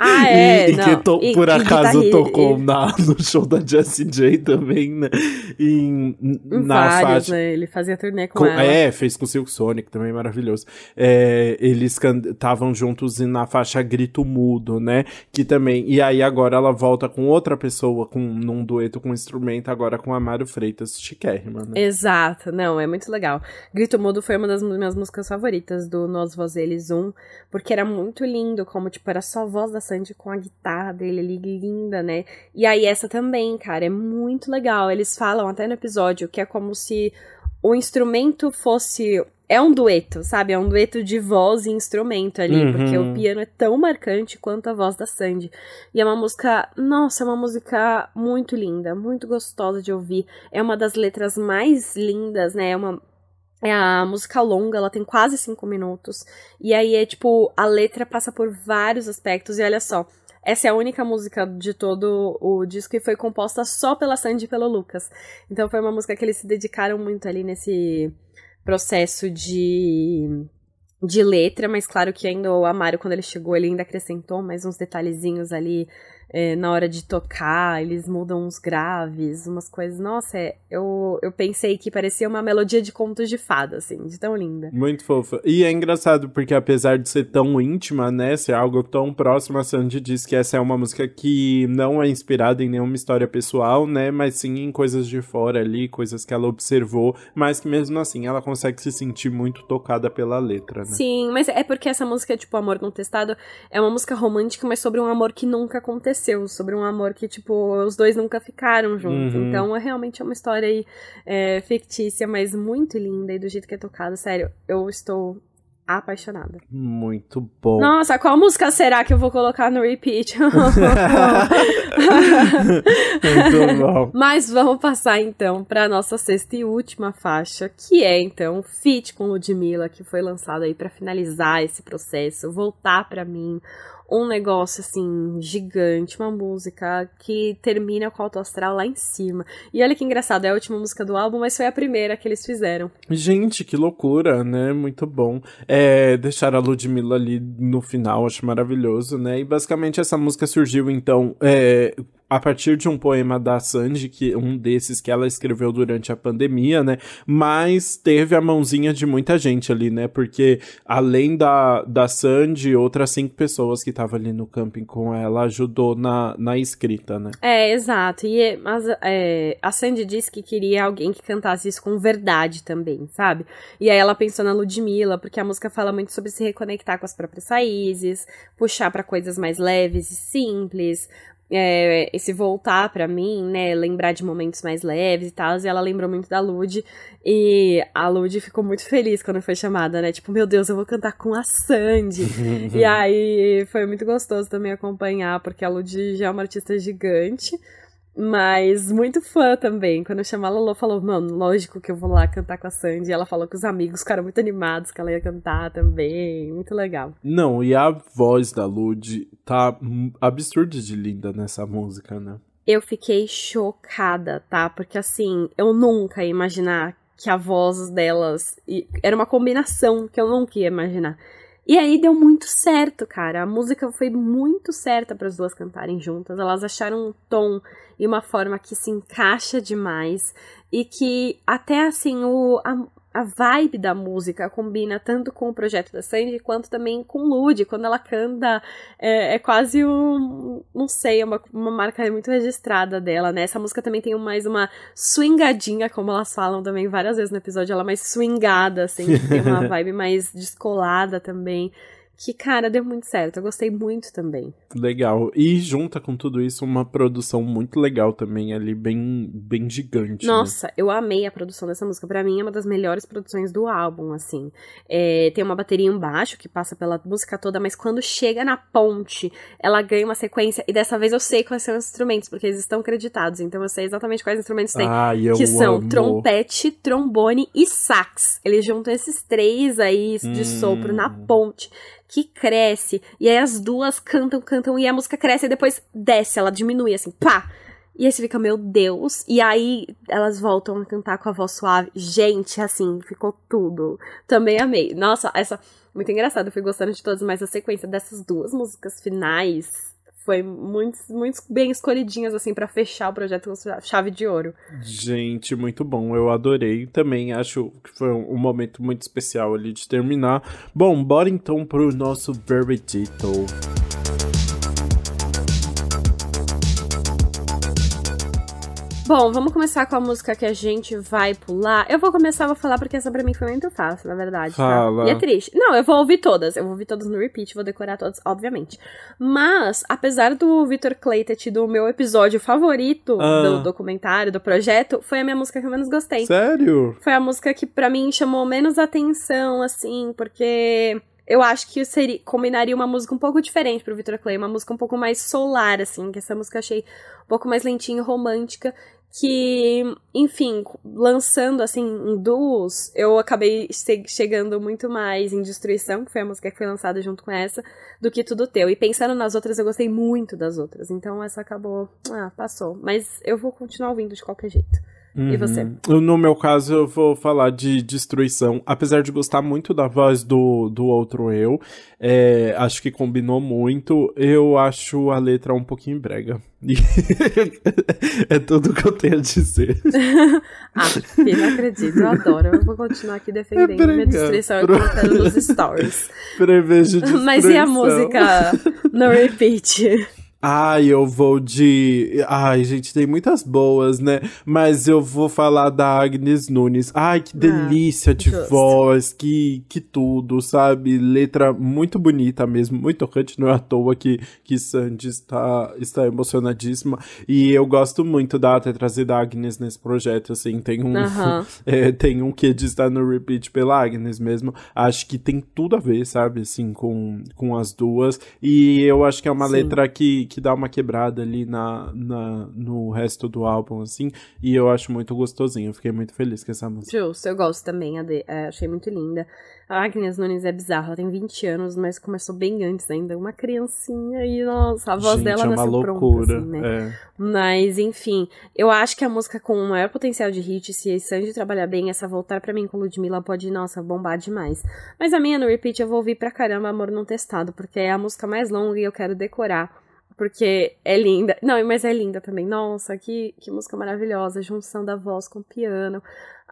ah, é, e, não. que to, e, por acaso e, tocou na, no show da Jessie J também, né? Em, na vários, faixa... né? Ele fazia turnê com, com ela. É, fez com Silk Sonic, também maravilhoso. É, eles estavam juntos na faixa Grito Mudo, né? Que também... E aí agora ela volta com outra pessoa, com, num dueto com um instrumento, agora com a Mário Freitas, chiquérrima, né? Exato, não, é muito legal. Grito Mudo foi uma das minhas músicas favoritas do Nós Vozeles 1, porque era muito lindo, como, tipo, era só a voz da Sandy com a guitarra dele ali, linda, né? E aí essa também, cara, é muito legal. Eles falam até no episódio que é como se o instrumento fosse é um dueto, sabe? É um dueto de voz e instrumento ali, uhum. porque o piano é tão marcante quanto a voz da Sandy. E é uma música, nossa, é uma música muito linda, muito gostosa de ouvir. É uma das letras mais lindas, né? É uma é a música longa, ela tem quase cinco minutos. E aí é tipo, a letra passa por vários aspectos. E olha só, essa é a única música de todo o disco que foi composta só pela Sandy e pelo Lucas. Então foi uma música que eles se dedicaram muito ali nesse processo de de letra, mas claro que ainda o Amaro, quando ele chegou, ele ainda acrescentou mais uns detalhezinhos ali é, na hora de tocar, eles mudam uns graves, umas coisas. Nossa, é, eu, eu pensei que parecia uma melodia de contos de fada, assim, de tão linda. Muito fofa. E é engraçado porque, apesar de ser tão íntima, né, ser algo tão próximo, a Sandy diz que essa é uma música que não é inspirada em nenhuma história pessoal, né, mas sim em coisas de fora ali, coisas que ela observou, mas que mesmo assim ela consegue se sentir muito tocada pela letra, né? Sim, mas é porque essa música, tipo, Amor Não Testado, é uma música romântica, mas sobre um amor que nunca aconteceu aconteceu, sobre um amor que, tipo, os dois nunca ficaram juntos. Uhum. Então, é realmente uma história aí é, fictícia, mas muito linda e do jeito que é tocado. Sério, eu estou apaixonada. Muito bom. Nossa, qual música será que eu vou colocar no repeat? (laughs) Muito bom. Mas vamos passar então para nossa sexta e última faixa, que é então Fit com Ludmilla, que foi lançada aí para finalizar esse processo, voltar para mim um negócio assim gigante, uma música que termina com o alto astral lá em cima. E olha que engraçado, é a última música do álbum, mas foi a primeira que eles fizeram. Gente, que loucura, né? Muito bom. É, deixar a Ludmilla ali no final, acho maravilhoso, né? E basicamente essa música surgiu então é, a partir de um poema da Sandy, que um desses que ela escreveu durante a pandemia, né? Mas teve a mãozinha de muita gente ali, né? Porque além da, da Sandy, outras cinco pessoas que estavam ali no camping com ela ajudou na, na escrita, né? É, exato. E mas, é, a Sandy disse que queria alguém que cantasse isso com verdade também, sabe? E aí ela pensou na Ludmilla, porque a música fala muito sobre se reconectar com as próprias raízes, puxar para coisas mais leves e simples, é, esse voltar para mim, né, lembrar de momentos mais leves e tal, e ela lembrou muito da Lud, e a Lud ficou muito feliz quando foi chamada, né, tipo, meu Deus, eu vou cantar com a Sandy, (laughs) e aí foi muito gostoso também acompanhar, porque a Lud já é uma artista gigante, mas muito fã também. Quando eu chamei a Lolo, falou, mano, lógico que eu vou lá cantar com a Sandy. E ela falou que os amigos ficaram muito animados que ela ia cantar também. Muito legal. Não, e a voz da Lud tá absurda de linda nessa música, né? Eu fiquei chocada, tá? Porque assim, eu nunca ia imaginar que a voz delas. Era uma combinação que eu nunca ia imaginar. E aí deu muito certo, cara. A música foi muito certa para as duas cantarem juntas. Elas acharam um tom e uma forma que se encaixa demais e que até assim o a, a vibe da música combina tanto com o projeto da Sandy quanto também com Lud. Quando ela canta, é, é quase um. Não sei, é uma, uma marca muito registrada dela, né? Essa música também tem mais uma swingadinha, como elas falam também várias vezes no episódio. Ela é mais swingada, assim, tem uma (laughs) vibe mais descolada também que, cara, deu muito certo. Eu gostei muito também. Legal. E junta com tudo isso uma produção muito legal também ali, bem, bem gigante. Né? Nossa, né? eu amei a produção dessa música. Para mim é uma das melhores produções do álbum, assim. É, tem uma bateria embaixo que passa pela música toda, mas quando chega na ponte, ela ganha uma sequência. E dessa vez eu sei quais são os instrumentos, porque eles estão creditados. Então eu sei exatamente quais instrumentos tem. Ai, eu que são amo. trompete, trombone e sax. Eles juntam esses três aí de hum. sopro na ponte que cresce. E aí as duas cantam, cantam, e a música cresce e depois desce, ela diminui assim, pá! E aí você fica, meu Deus. E aí elas voltam a cantar com a voz suave. Gente, assim, ficou tudo. Também amei. Nossa, essa. Muito engraçado, eu fui gostando de todas, mas a sequência dessas duas músicas finais foi muito, muito bem escolhidinhas, assim, para fechar o projeto com chave de ouro. Gente, muito bom. Eu adorei. Também acho que foi um momento muito especial ali de terminar. Bom, bora então pro nosso Veredito. Bom, vamos começar com a música que a gente vai pular. Eu vou começar, vou falar, porque essa pra mim foi muito fácil, na verdade. Tá? Fala. E é triste. Não, eu vou ouvir todas. Eu vou ouvir todas no repeat, vou decorar todas, obviamente. Mas, apesar do Victor Clay ter tido o meu episódio favorito ah. do documentário, do projeto, foi a minha música que eu menos gostei. Sério? Foi a música que para mim chamou menos atenção, assim, porque eu acho que seria, combinaria uma música um pouco diferente pro Victor Clay, uma música um pouco mais solar, assim, que essa música eu achei um pouco mais lentinha e romântica, que, enfim, lançando assim em duos, eu acabei chegando muito mais em Destruição, que foi a música que foi lançada junto com essa, do que Tudo Teu. E pensando nas outras, eu gostei muito das outras. Então essa acabou. Ah, passou. Mas eu vou continuar ouvindo de qualquer jeito. Uhum. E você? No meu caso, eu vou falar de destruição. Apesar de gostar muito da voz do, do outro eu, é, acho que combinou muito. Eu acho a letra um pouquinho brega. (laughs) é tudo que eu tenho a dizer. (laughs) ah, não acredito, eu adoro. Eu vou continuar aqui defendendo é brega, minha destruição e colocando nos stories. (laughs) Prevejo destruição. Mas e a música no repeat? Ai, eu vou de. Ai, gente, tem muitas boas, né? Mas eu vou falar da Agnes Nunes. Ai, que ah, delícia ah, de justo. voz, que, que tudo, sabe? Letra muito bonita mesmo, muito tocante. Não é à toa que, que Sandy está, está emocionadíssima. E eu gosto muito da ter trazido a Agnes nesse projeto, assim. Tem um, (laughs) é, tem um que de estar no repeat pela Agnes mesmo. Acho que tem tudo a ver, sabe? Assim, com, com as duas. E eu acho que é uma Sim. letra que que dá uma quebrada ali na, na, no resto do álbum, assim, e eu acho muito gostosinho, eu fiquei muito feliz com essa música. Justo, eu gosto também, é, achei muito linda. A Agnes Nunes é bizarra, ela tem 20 anos, mas começou bem antes ainda, uma criancinha e, nossa, a voz Gente, dela é uma loucura, pronta, assim, né? É. Mas, enfim, eu acho que a música com o maior potencial de hit, se a Sanji trabalhar bem, essa Voltar Pra Mim com Ludmilla pode, nossa, bombar demais. Mas a minha no repeat eu vou ouvir pra caramba Amor Não Testado, porque é a música mais longa e eu quero decorar porque é linda. Não, mas é linda também. Nossa, que, que música maravilhosa. Junção da voz com o piano.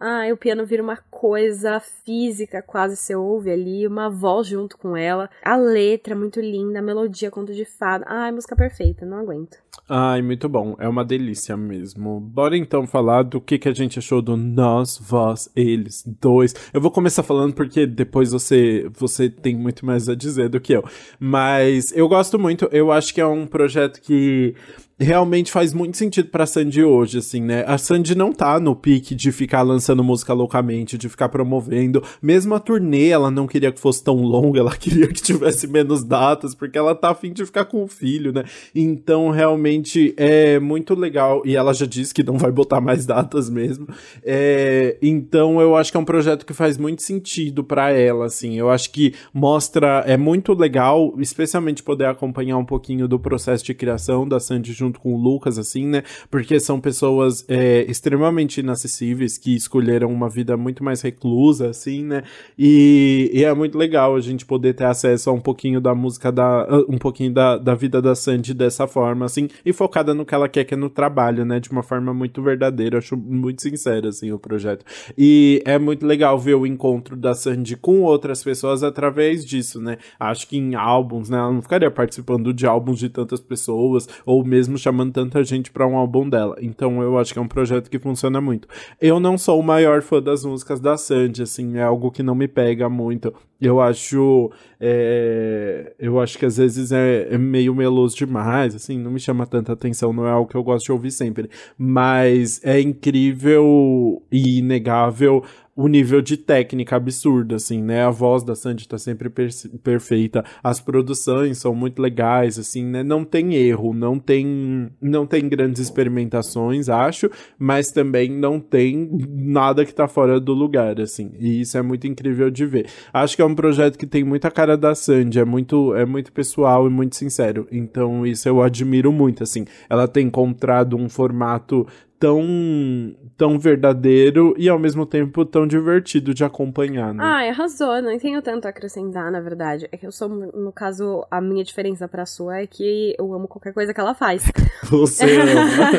Ah, o piano vira uma coisa física, quase você ouve ali, uma voz junto com ela. A letra é muito linda, a melodia, conto de fada. Ai, música perfeita, não aguento. Ai, muito bom. É uma delícia mesmo. Bora então falar do que, que a gente achou do Nós, Vós, Eles, Dois. Eu vou começar falando porque depois você, você tem muito mais a dizer do que eu. Mas eu gosto muito. Eu acho que é um projeto que realmente faz muito sentido pra Sandy hoje, assim, né? A Sandy não tá no pique de ficar lançando música loucamente, de ficar promovendo. Mesmo a turnê, ela não queria que fosse tão longa, ela (laughs) queria que tivesse menos datas, porque ela tá afim de ficar com o filho, né? Então, realmente, é muito legal. E ela já disse que não vai botar mais datas mesmo. É, então, eu acho que é um projeto que faz muito sentido para ela, assim. Eu acho que mostra, é muito legal, especialmente poder acompanhar um pouquinho do processo de criação da Sandy junto junto com o Lucas, assim, né? Porque são pessoas é, extremamente inacessíveis que escolheram uma vida muito mais reclusa, assim, né? E, e, é muito legal a gente poder ter acesso a um pouquinho da música da. um pouquinho da, da vida da Sandy dessa forma, assim. e focada no que ela quer, que é no trabalho, né? De uma forma muito verdadeira, acho muito sincera, assim, o projeto. E é muito legal ver o encontro da Sandy com outras pessoas através disso, né? Acho que em álbuns, né? Ela não ficaria participando de álbuns de tantas pessoas, ou mesmo chamando tanta gente para um álbum dela. Então eu acho que é um projeto que funciona muito. Eu não sou o maior fã das músicas da Sandy, assim, é algo que não me pega muito. Eu acho. É, eu acho que às vezes é, é, meio meloso demais, assim, não me chama tanta atenção, não é algo que eu gosto de ouvir sempre. Mas é incrível e inegável o nível de técnica absurdo, assim, né? A voz da Sandy tá sempre per perfeita, as produções são muito legais, assim, né? Não tem erro, não tem, não tem grandes experimentações, acho, mas também não tem nada que tá fora do lugar, assim. E isso é muito incrível de ver. Acho que é um projeto que tem muita cara da Sandy, é muito, é muito pessoal e muito sincero. Então isso eu admiro muito, assim. Ela tem encontrado um formato tão tão verdadeiro e ao mesmo tempo tão divertido de acompanhar, né? Ah, arrasou, não tenho tanto a acrescentar, na verdade. É que eu sou, no caso, a minha diferença pra sua é que eu amo qualquer coisa que ela faz. (laughs) Você ama.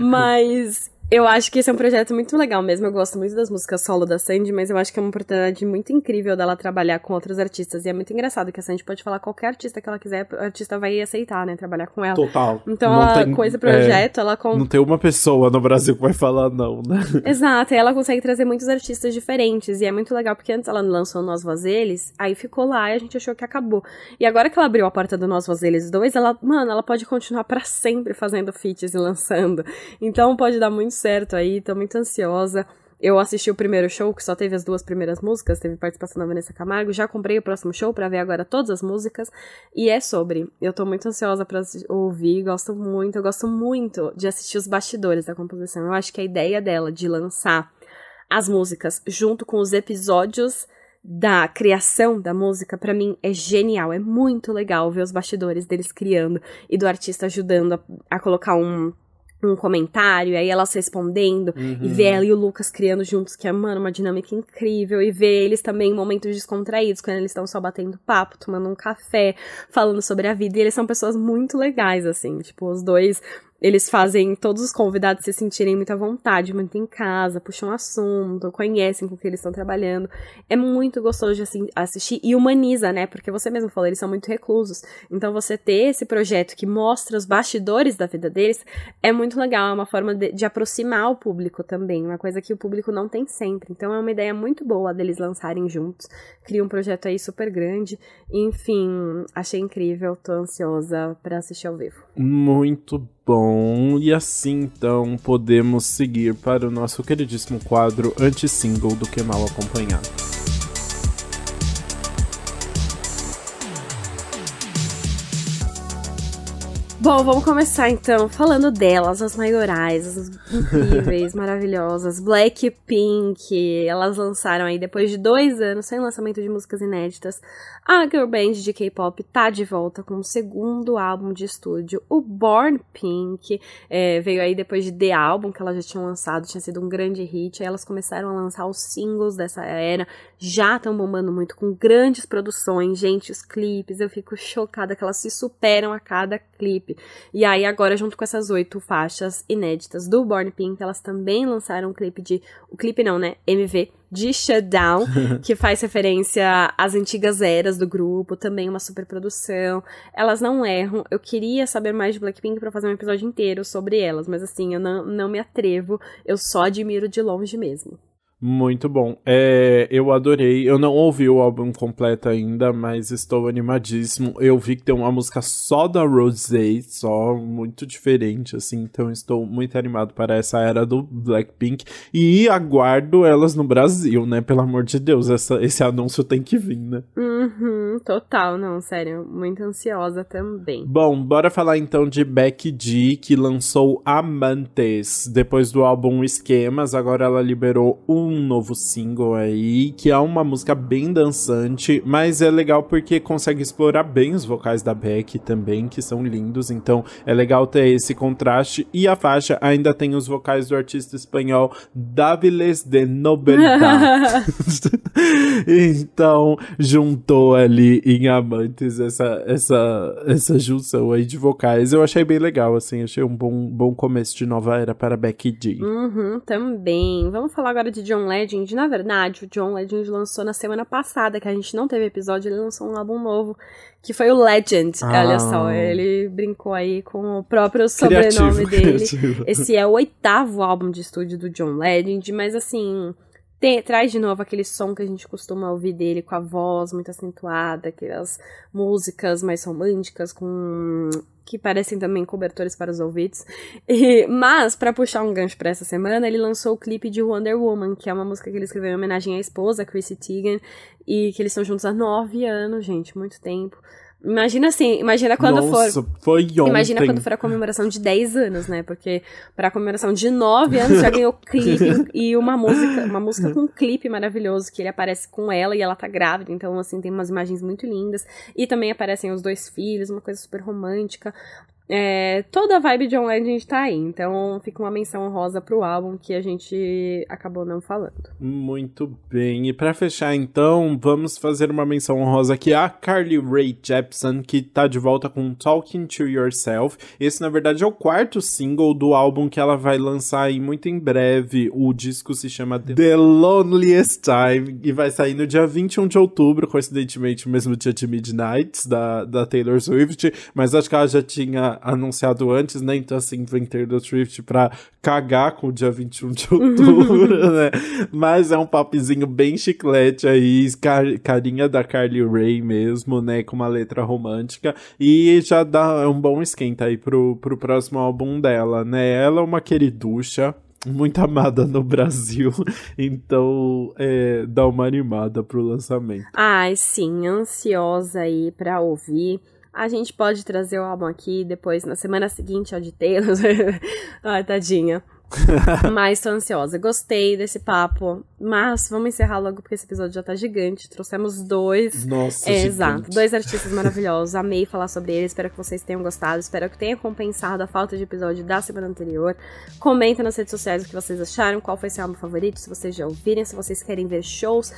(laughs) Mas eu acho que esse é um projeto muito legal mesmo. Eu gosto muito das músicas solo da Sandy, mas eu acho que é uma oportunidade muito incrível dela trabalhar com outros artistas. E é muito engraçado que a Sandy pode falar qualquer artista que ela quiser, o artista vai aceitar, né? Trabalhar com ela. Total. Então, não ela, tem, com esse projeto, é, ela. Com... Não tem uma pessoa no Brasil que vai falar não, né? (laughs) Exato. E ela consegue trazer muitos artistas diferentes. E é muito legal, porque antes ela lançou Nós Vazeles, aí ficou lá e a gente achou que acabou. E agora que ela abriu a porta do Nós Vazeles 2, ela, mano, ela pode continuar para sempre fazendo feats e lançando. Então pode dar muito certo aí. Então muito ansiosa. Eu assisti o primeiro show, que só teve as duas primeiras músicas, teve participação da Vanessa Camargo. Já comprei o próximo show para ver agora todas as músicas. E é sobre. Eu tô muito ansiosa para ouvir, gosto muito. Eu gosto muito de assistir os bastidores da composição. Eu acho que a ideia dela de lançar as músicas junto com os episódios da criação da música, para mim é genial. É muito legal ver os bastidores deles criando e do artista ajudando a, a colocar um um comentário, aí elas respondendo, uhum. e ver ela e o Lucas criando juntos, que é, mano, uma dinâmica incrível, e ver eles também em momentos descontraídos, quando eles estão só batendo papo, tomando um café, falando sobre a vida, e eles são pessoas muito legais, assim, tipo, os dois eles fazem todos os convidados se sentirem muito à vontade, muito em casa, puxam assunto, conhecem com o que eles estão trabalhando. É muito gostoso de assim, assistir e humaniza, né? Porque você mesmo falou, eles são muito reclusos. Então você ter esse projeto que mostra os bastidores da vida deles é muito legal, é uma forma de, de aproximar o público também, uma coisa que o público não tem sempre. Então é uma ideia muito boa deles lançarem juntos. Cria um projeto aí super grande. Enfim, achei incrível, tô ansiosa para assistir ao vivo. Muito Bom, e assim então podemos seguir para o nosso queridíssimo quadro anti-single do que mal acompanhado. Bom, vamos começar então falando delas, as maiorais, as incríveis, (laughs) maravilhosas. Blackpink, elas lançaram aí depois de dois anos sem lançamento de músicas inéditas. A girl band de K-pop tá de volta com o segundo álbum de estúdio, o Born Pink. É, veio aí depois de The Album, que elas já tinham lançado, tinha sido um grande hit. Aí elas começaram a lançar os singles dessa era, já estão bombando muito com grandes produções. Gente, os clipes, eu fico chocada que elas se superam a cada clipe clipe. E aí, agora, junto com essas oito faixas inéditas do Born Pink, elas também lançaram um clipe de. O clipe não, né? MV de Shutdown, (laughs) que faz referência às antigas eras do grupo, também uma super produção. Elas não erram. Eu queria saber mais de Blackpink para fazer um episódio inteiro sobre elas, mas assim, eu não, não me atrevo. Eu só admiro de longe mesmo. Muito bom. É, eu adorei. Eu não ouvi o álbum completo ainda, mas estou animadíssimo. Eu vi que tem uma música só da Rosé, só muito diferente, assim. Então estou muito animado para essa era do Blackpink. E aguardo elas no Brasil, né? Pelo amor de Deus, essa, esse anúncio tem que vir, né? Uhum, total, não, sério. Muito ansiosa também. Bom, bora falar então de Becky G, que lançou Amantes. Depois do álbum Esquemas, agora ela liberou um um novo single aí, que é uma música bem dançante, mas é legal porque consegue explorar bem os vocais da Beck também, que são lindos, então é legal ter esse contraste. E a faixa ainda tem os vocais do artista espanhol Dáviles de Nobelda. (laughs) (laughs) então, juntou ali em Amantes essa, essa, essa junção aí de vocais. Eu achei bem legal, assim, achei um bom, bom começo de nova era para Becky G. Uhum, também. Vamos falar agora de John Legend. Na verdade, o John Legend lançou na semana passada, que a gente não teve episódio, ele lançou um álbum novo, que foi o Legend. Ah. Olha só, ele brincou aí com o próprio sobrenome criativo, dele. Criativo. Esse é o oitavo álbum de estúdio do John Legend, mas assim tem, traz de novo aquele som que a gente costuma ouvir dele com a voz muito acentuada, aquelas músicas mais românticas com que parecem também cobertores para os ouvidos. E, mas, para puxar um gancho para essa semana, ele lançou o clipe de Wonder Woman, que é uma música que ele escreveu em homenagem à esposa, Chrissy Teigen, e que eles estão juntos há nove anos, gente, muito tempo. Imagina assim, imagina quando Nossa, for. Foi ontem. Imagina quando for a comemoração de 10 anos, né? Porque para a comemoração de 9 anos já ganhou clipe e uma música, uma música com um clipe maravilhoso que ele aparece com ela e ela tá grávida, então assim tem umas imagens muito lindas e também aparecem os dois filhos, uma coisa super romântica. É, toda a vibe de Legend tá aí, então fica uma menção honrosa pro álbum que a gente acabou não falando. Muito bem, e para fechar então, vamos fazer uma menção honrosa aqui a Carly Rae Jepsen, que tá de volta com Talking to Yourself. Esse, na verdade, é o quarto single do álbum que ela vai lançar aí muito em breve. O disco se chama The Loneliest Time e vai sair no dia 21 de outubro, coincidentemente o mesmo dia de Midnight da, da Taylor Swift, mas acho que ela já tinha anunciado antes, né? Então, assim, vem Taylor Swift pra cagar com o dia 21 de outubro, (laughs) né? Mas é um popzinho bem chiclete aí, car carinha da Carly Rae mesmo, né? Com uma letra romântica. E já dá um bom esquenta aí pro, pro próximo álbum dela, né? Ela é uma queriducha, muito amada no Brasil, (laughs) então é, dá uma animada pro lançamento. Ai, sim, ansiosa aí pra ouvir. A gente pode trazer o álbum aqui depois, na semana seguinte, ao de Taylor. (laughs) Ai, tadinha. (laughs) mas tô ansiosa. Gostei desse papo. Mas vamos encerrar logo porque esse episódio já tá gigante. Trouxemos dois. Nossa, é, Exato. Dois artistas maravilhosos. Amei falar sobre eles. Espero que vocês tenham gostado. Espero que tenha compensado a falta de episódio da semana anterior. Comenta nas redes sociais o que vocês acharam. Qual foi seu álbum favorito. Se vocês já ouviram. Se vocês querem ver shows.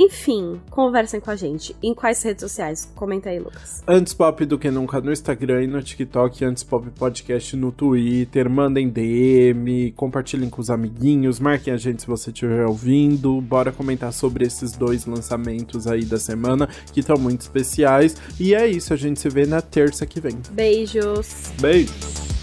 Enfim, conversem com a gente. Em quais redes sociais? Comenta aí, Lucas. Antes Pop do que nunca no Instagram e no TikTok, Antes Pop Podcast no Twitter, mandem DM, compartilhem com os amiguinhos, marquem a gente se você estiver ouvindo. Bora comentar sobre esses dois lançamentos aí da semana que estão muito especiais. E é isso, a gente se vê na terça que vem. Beijos. Beijos.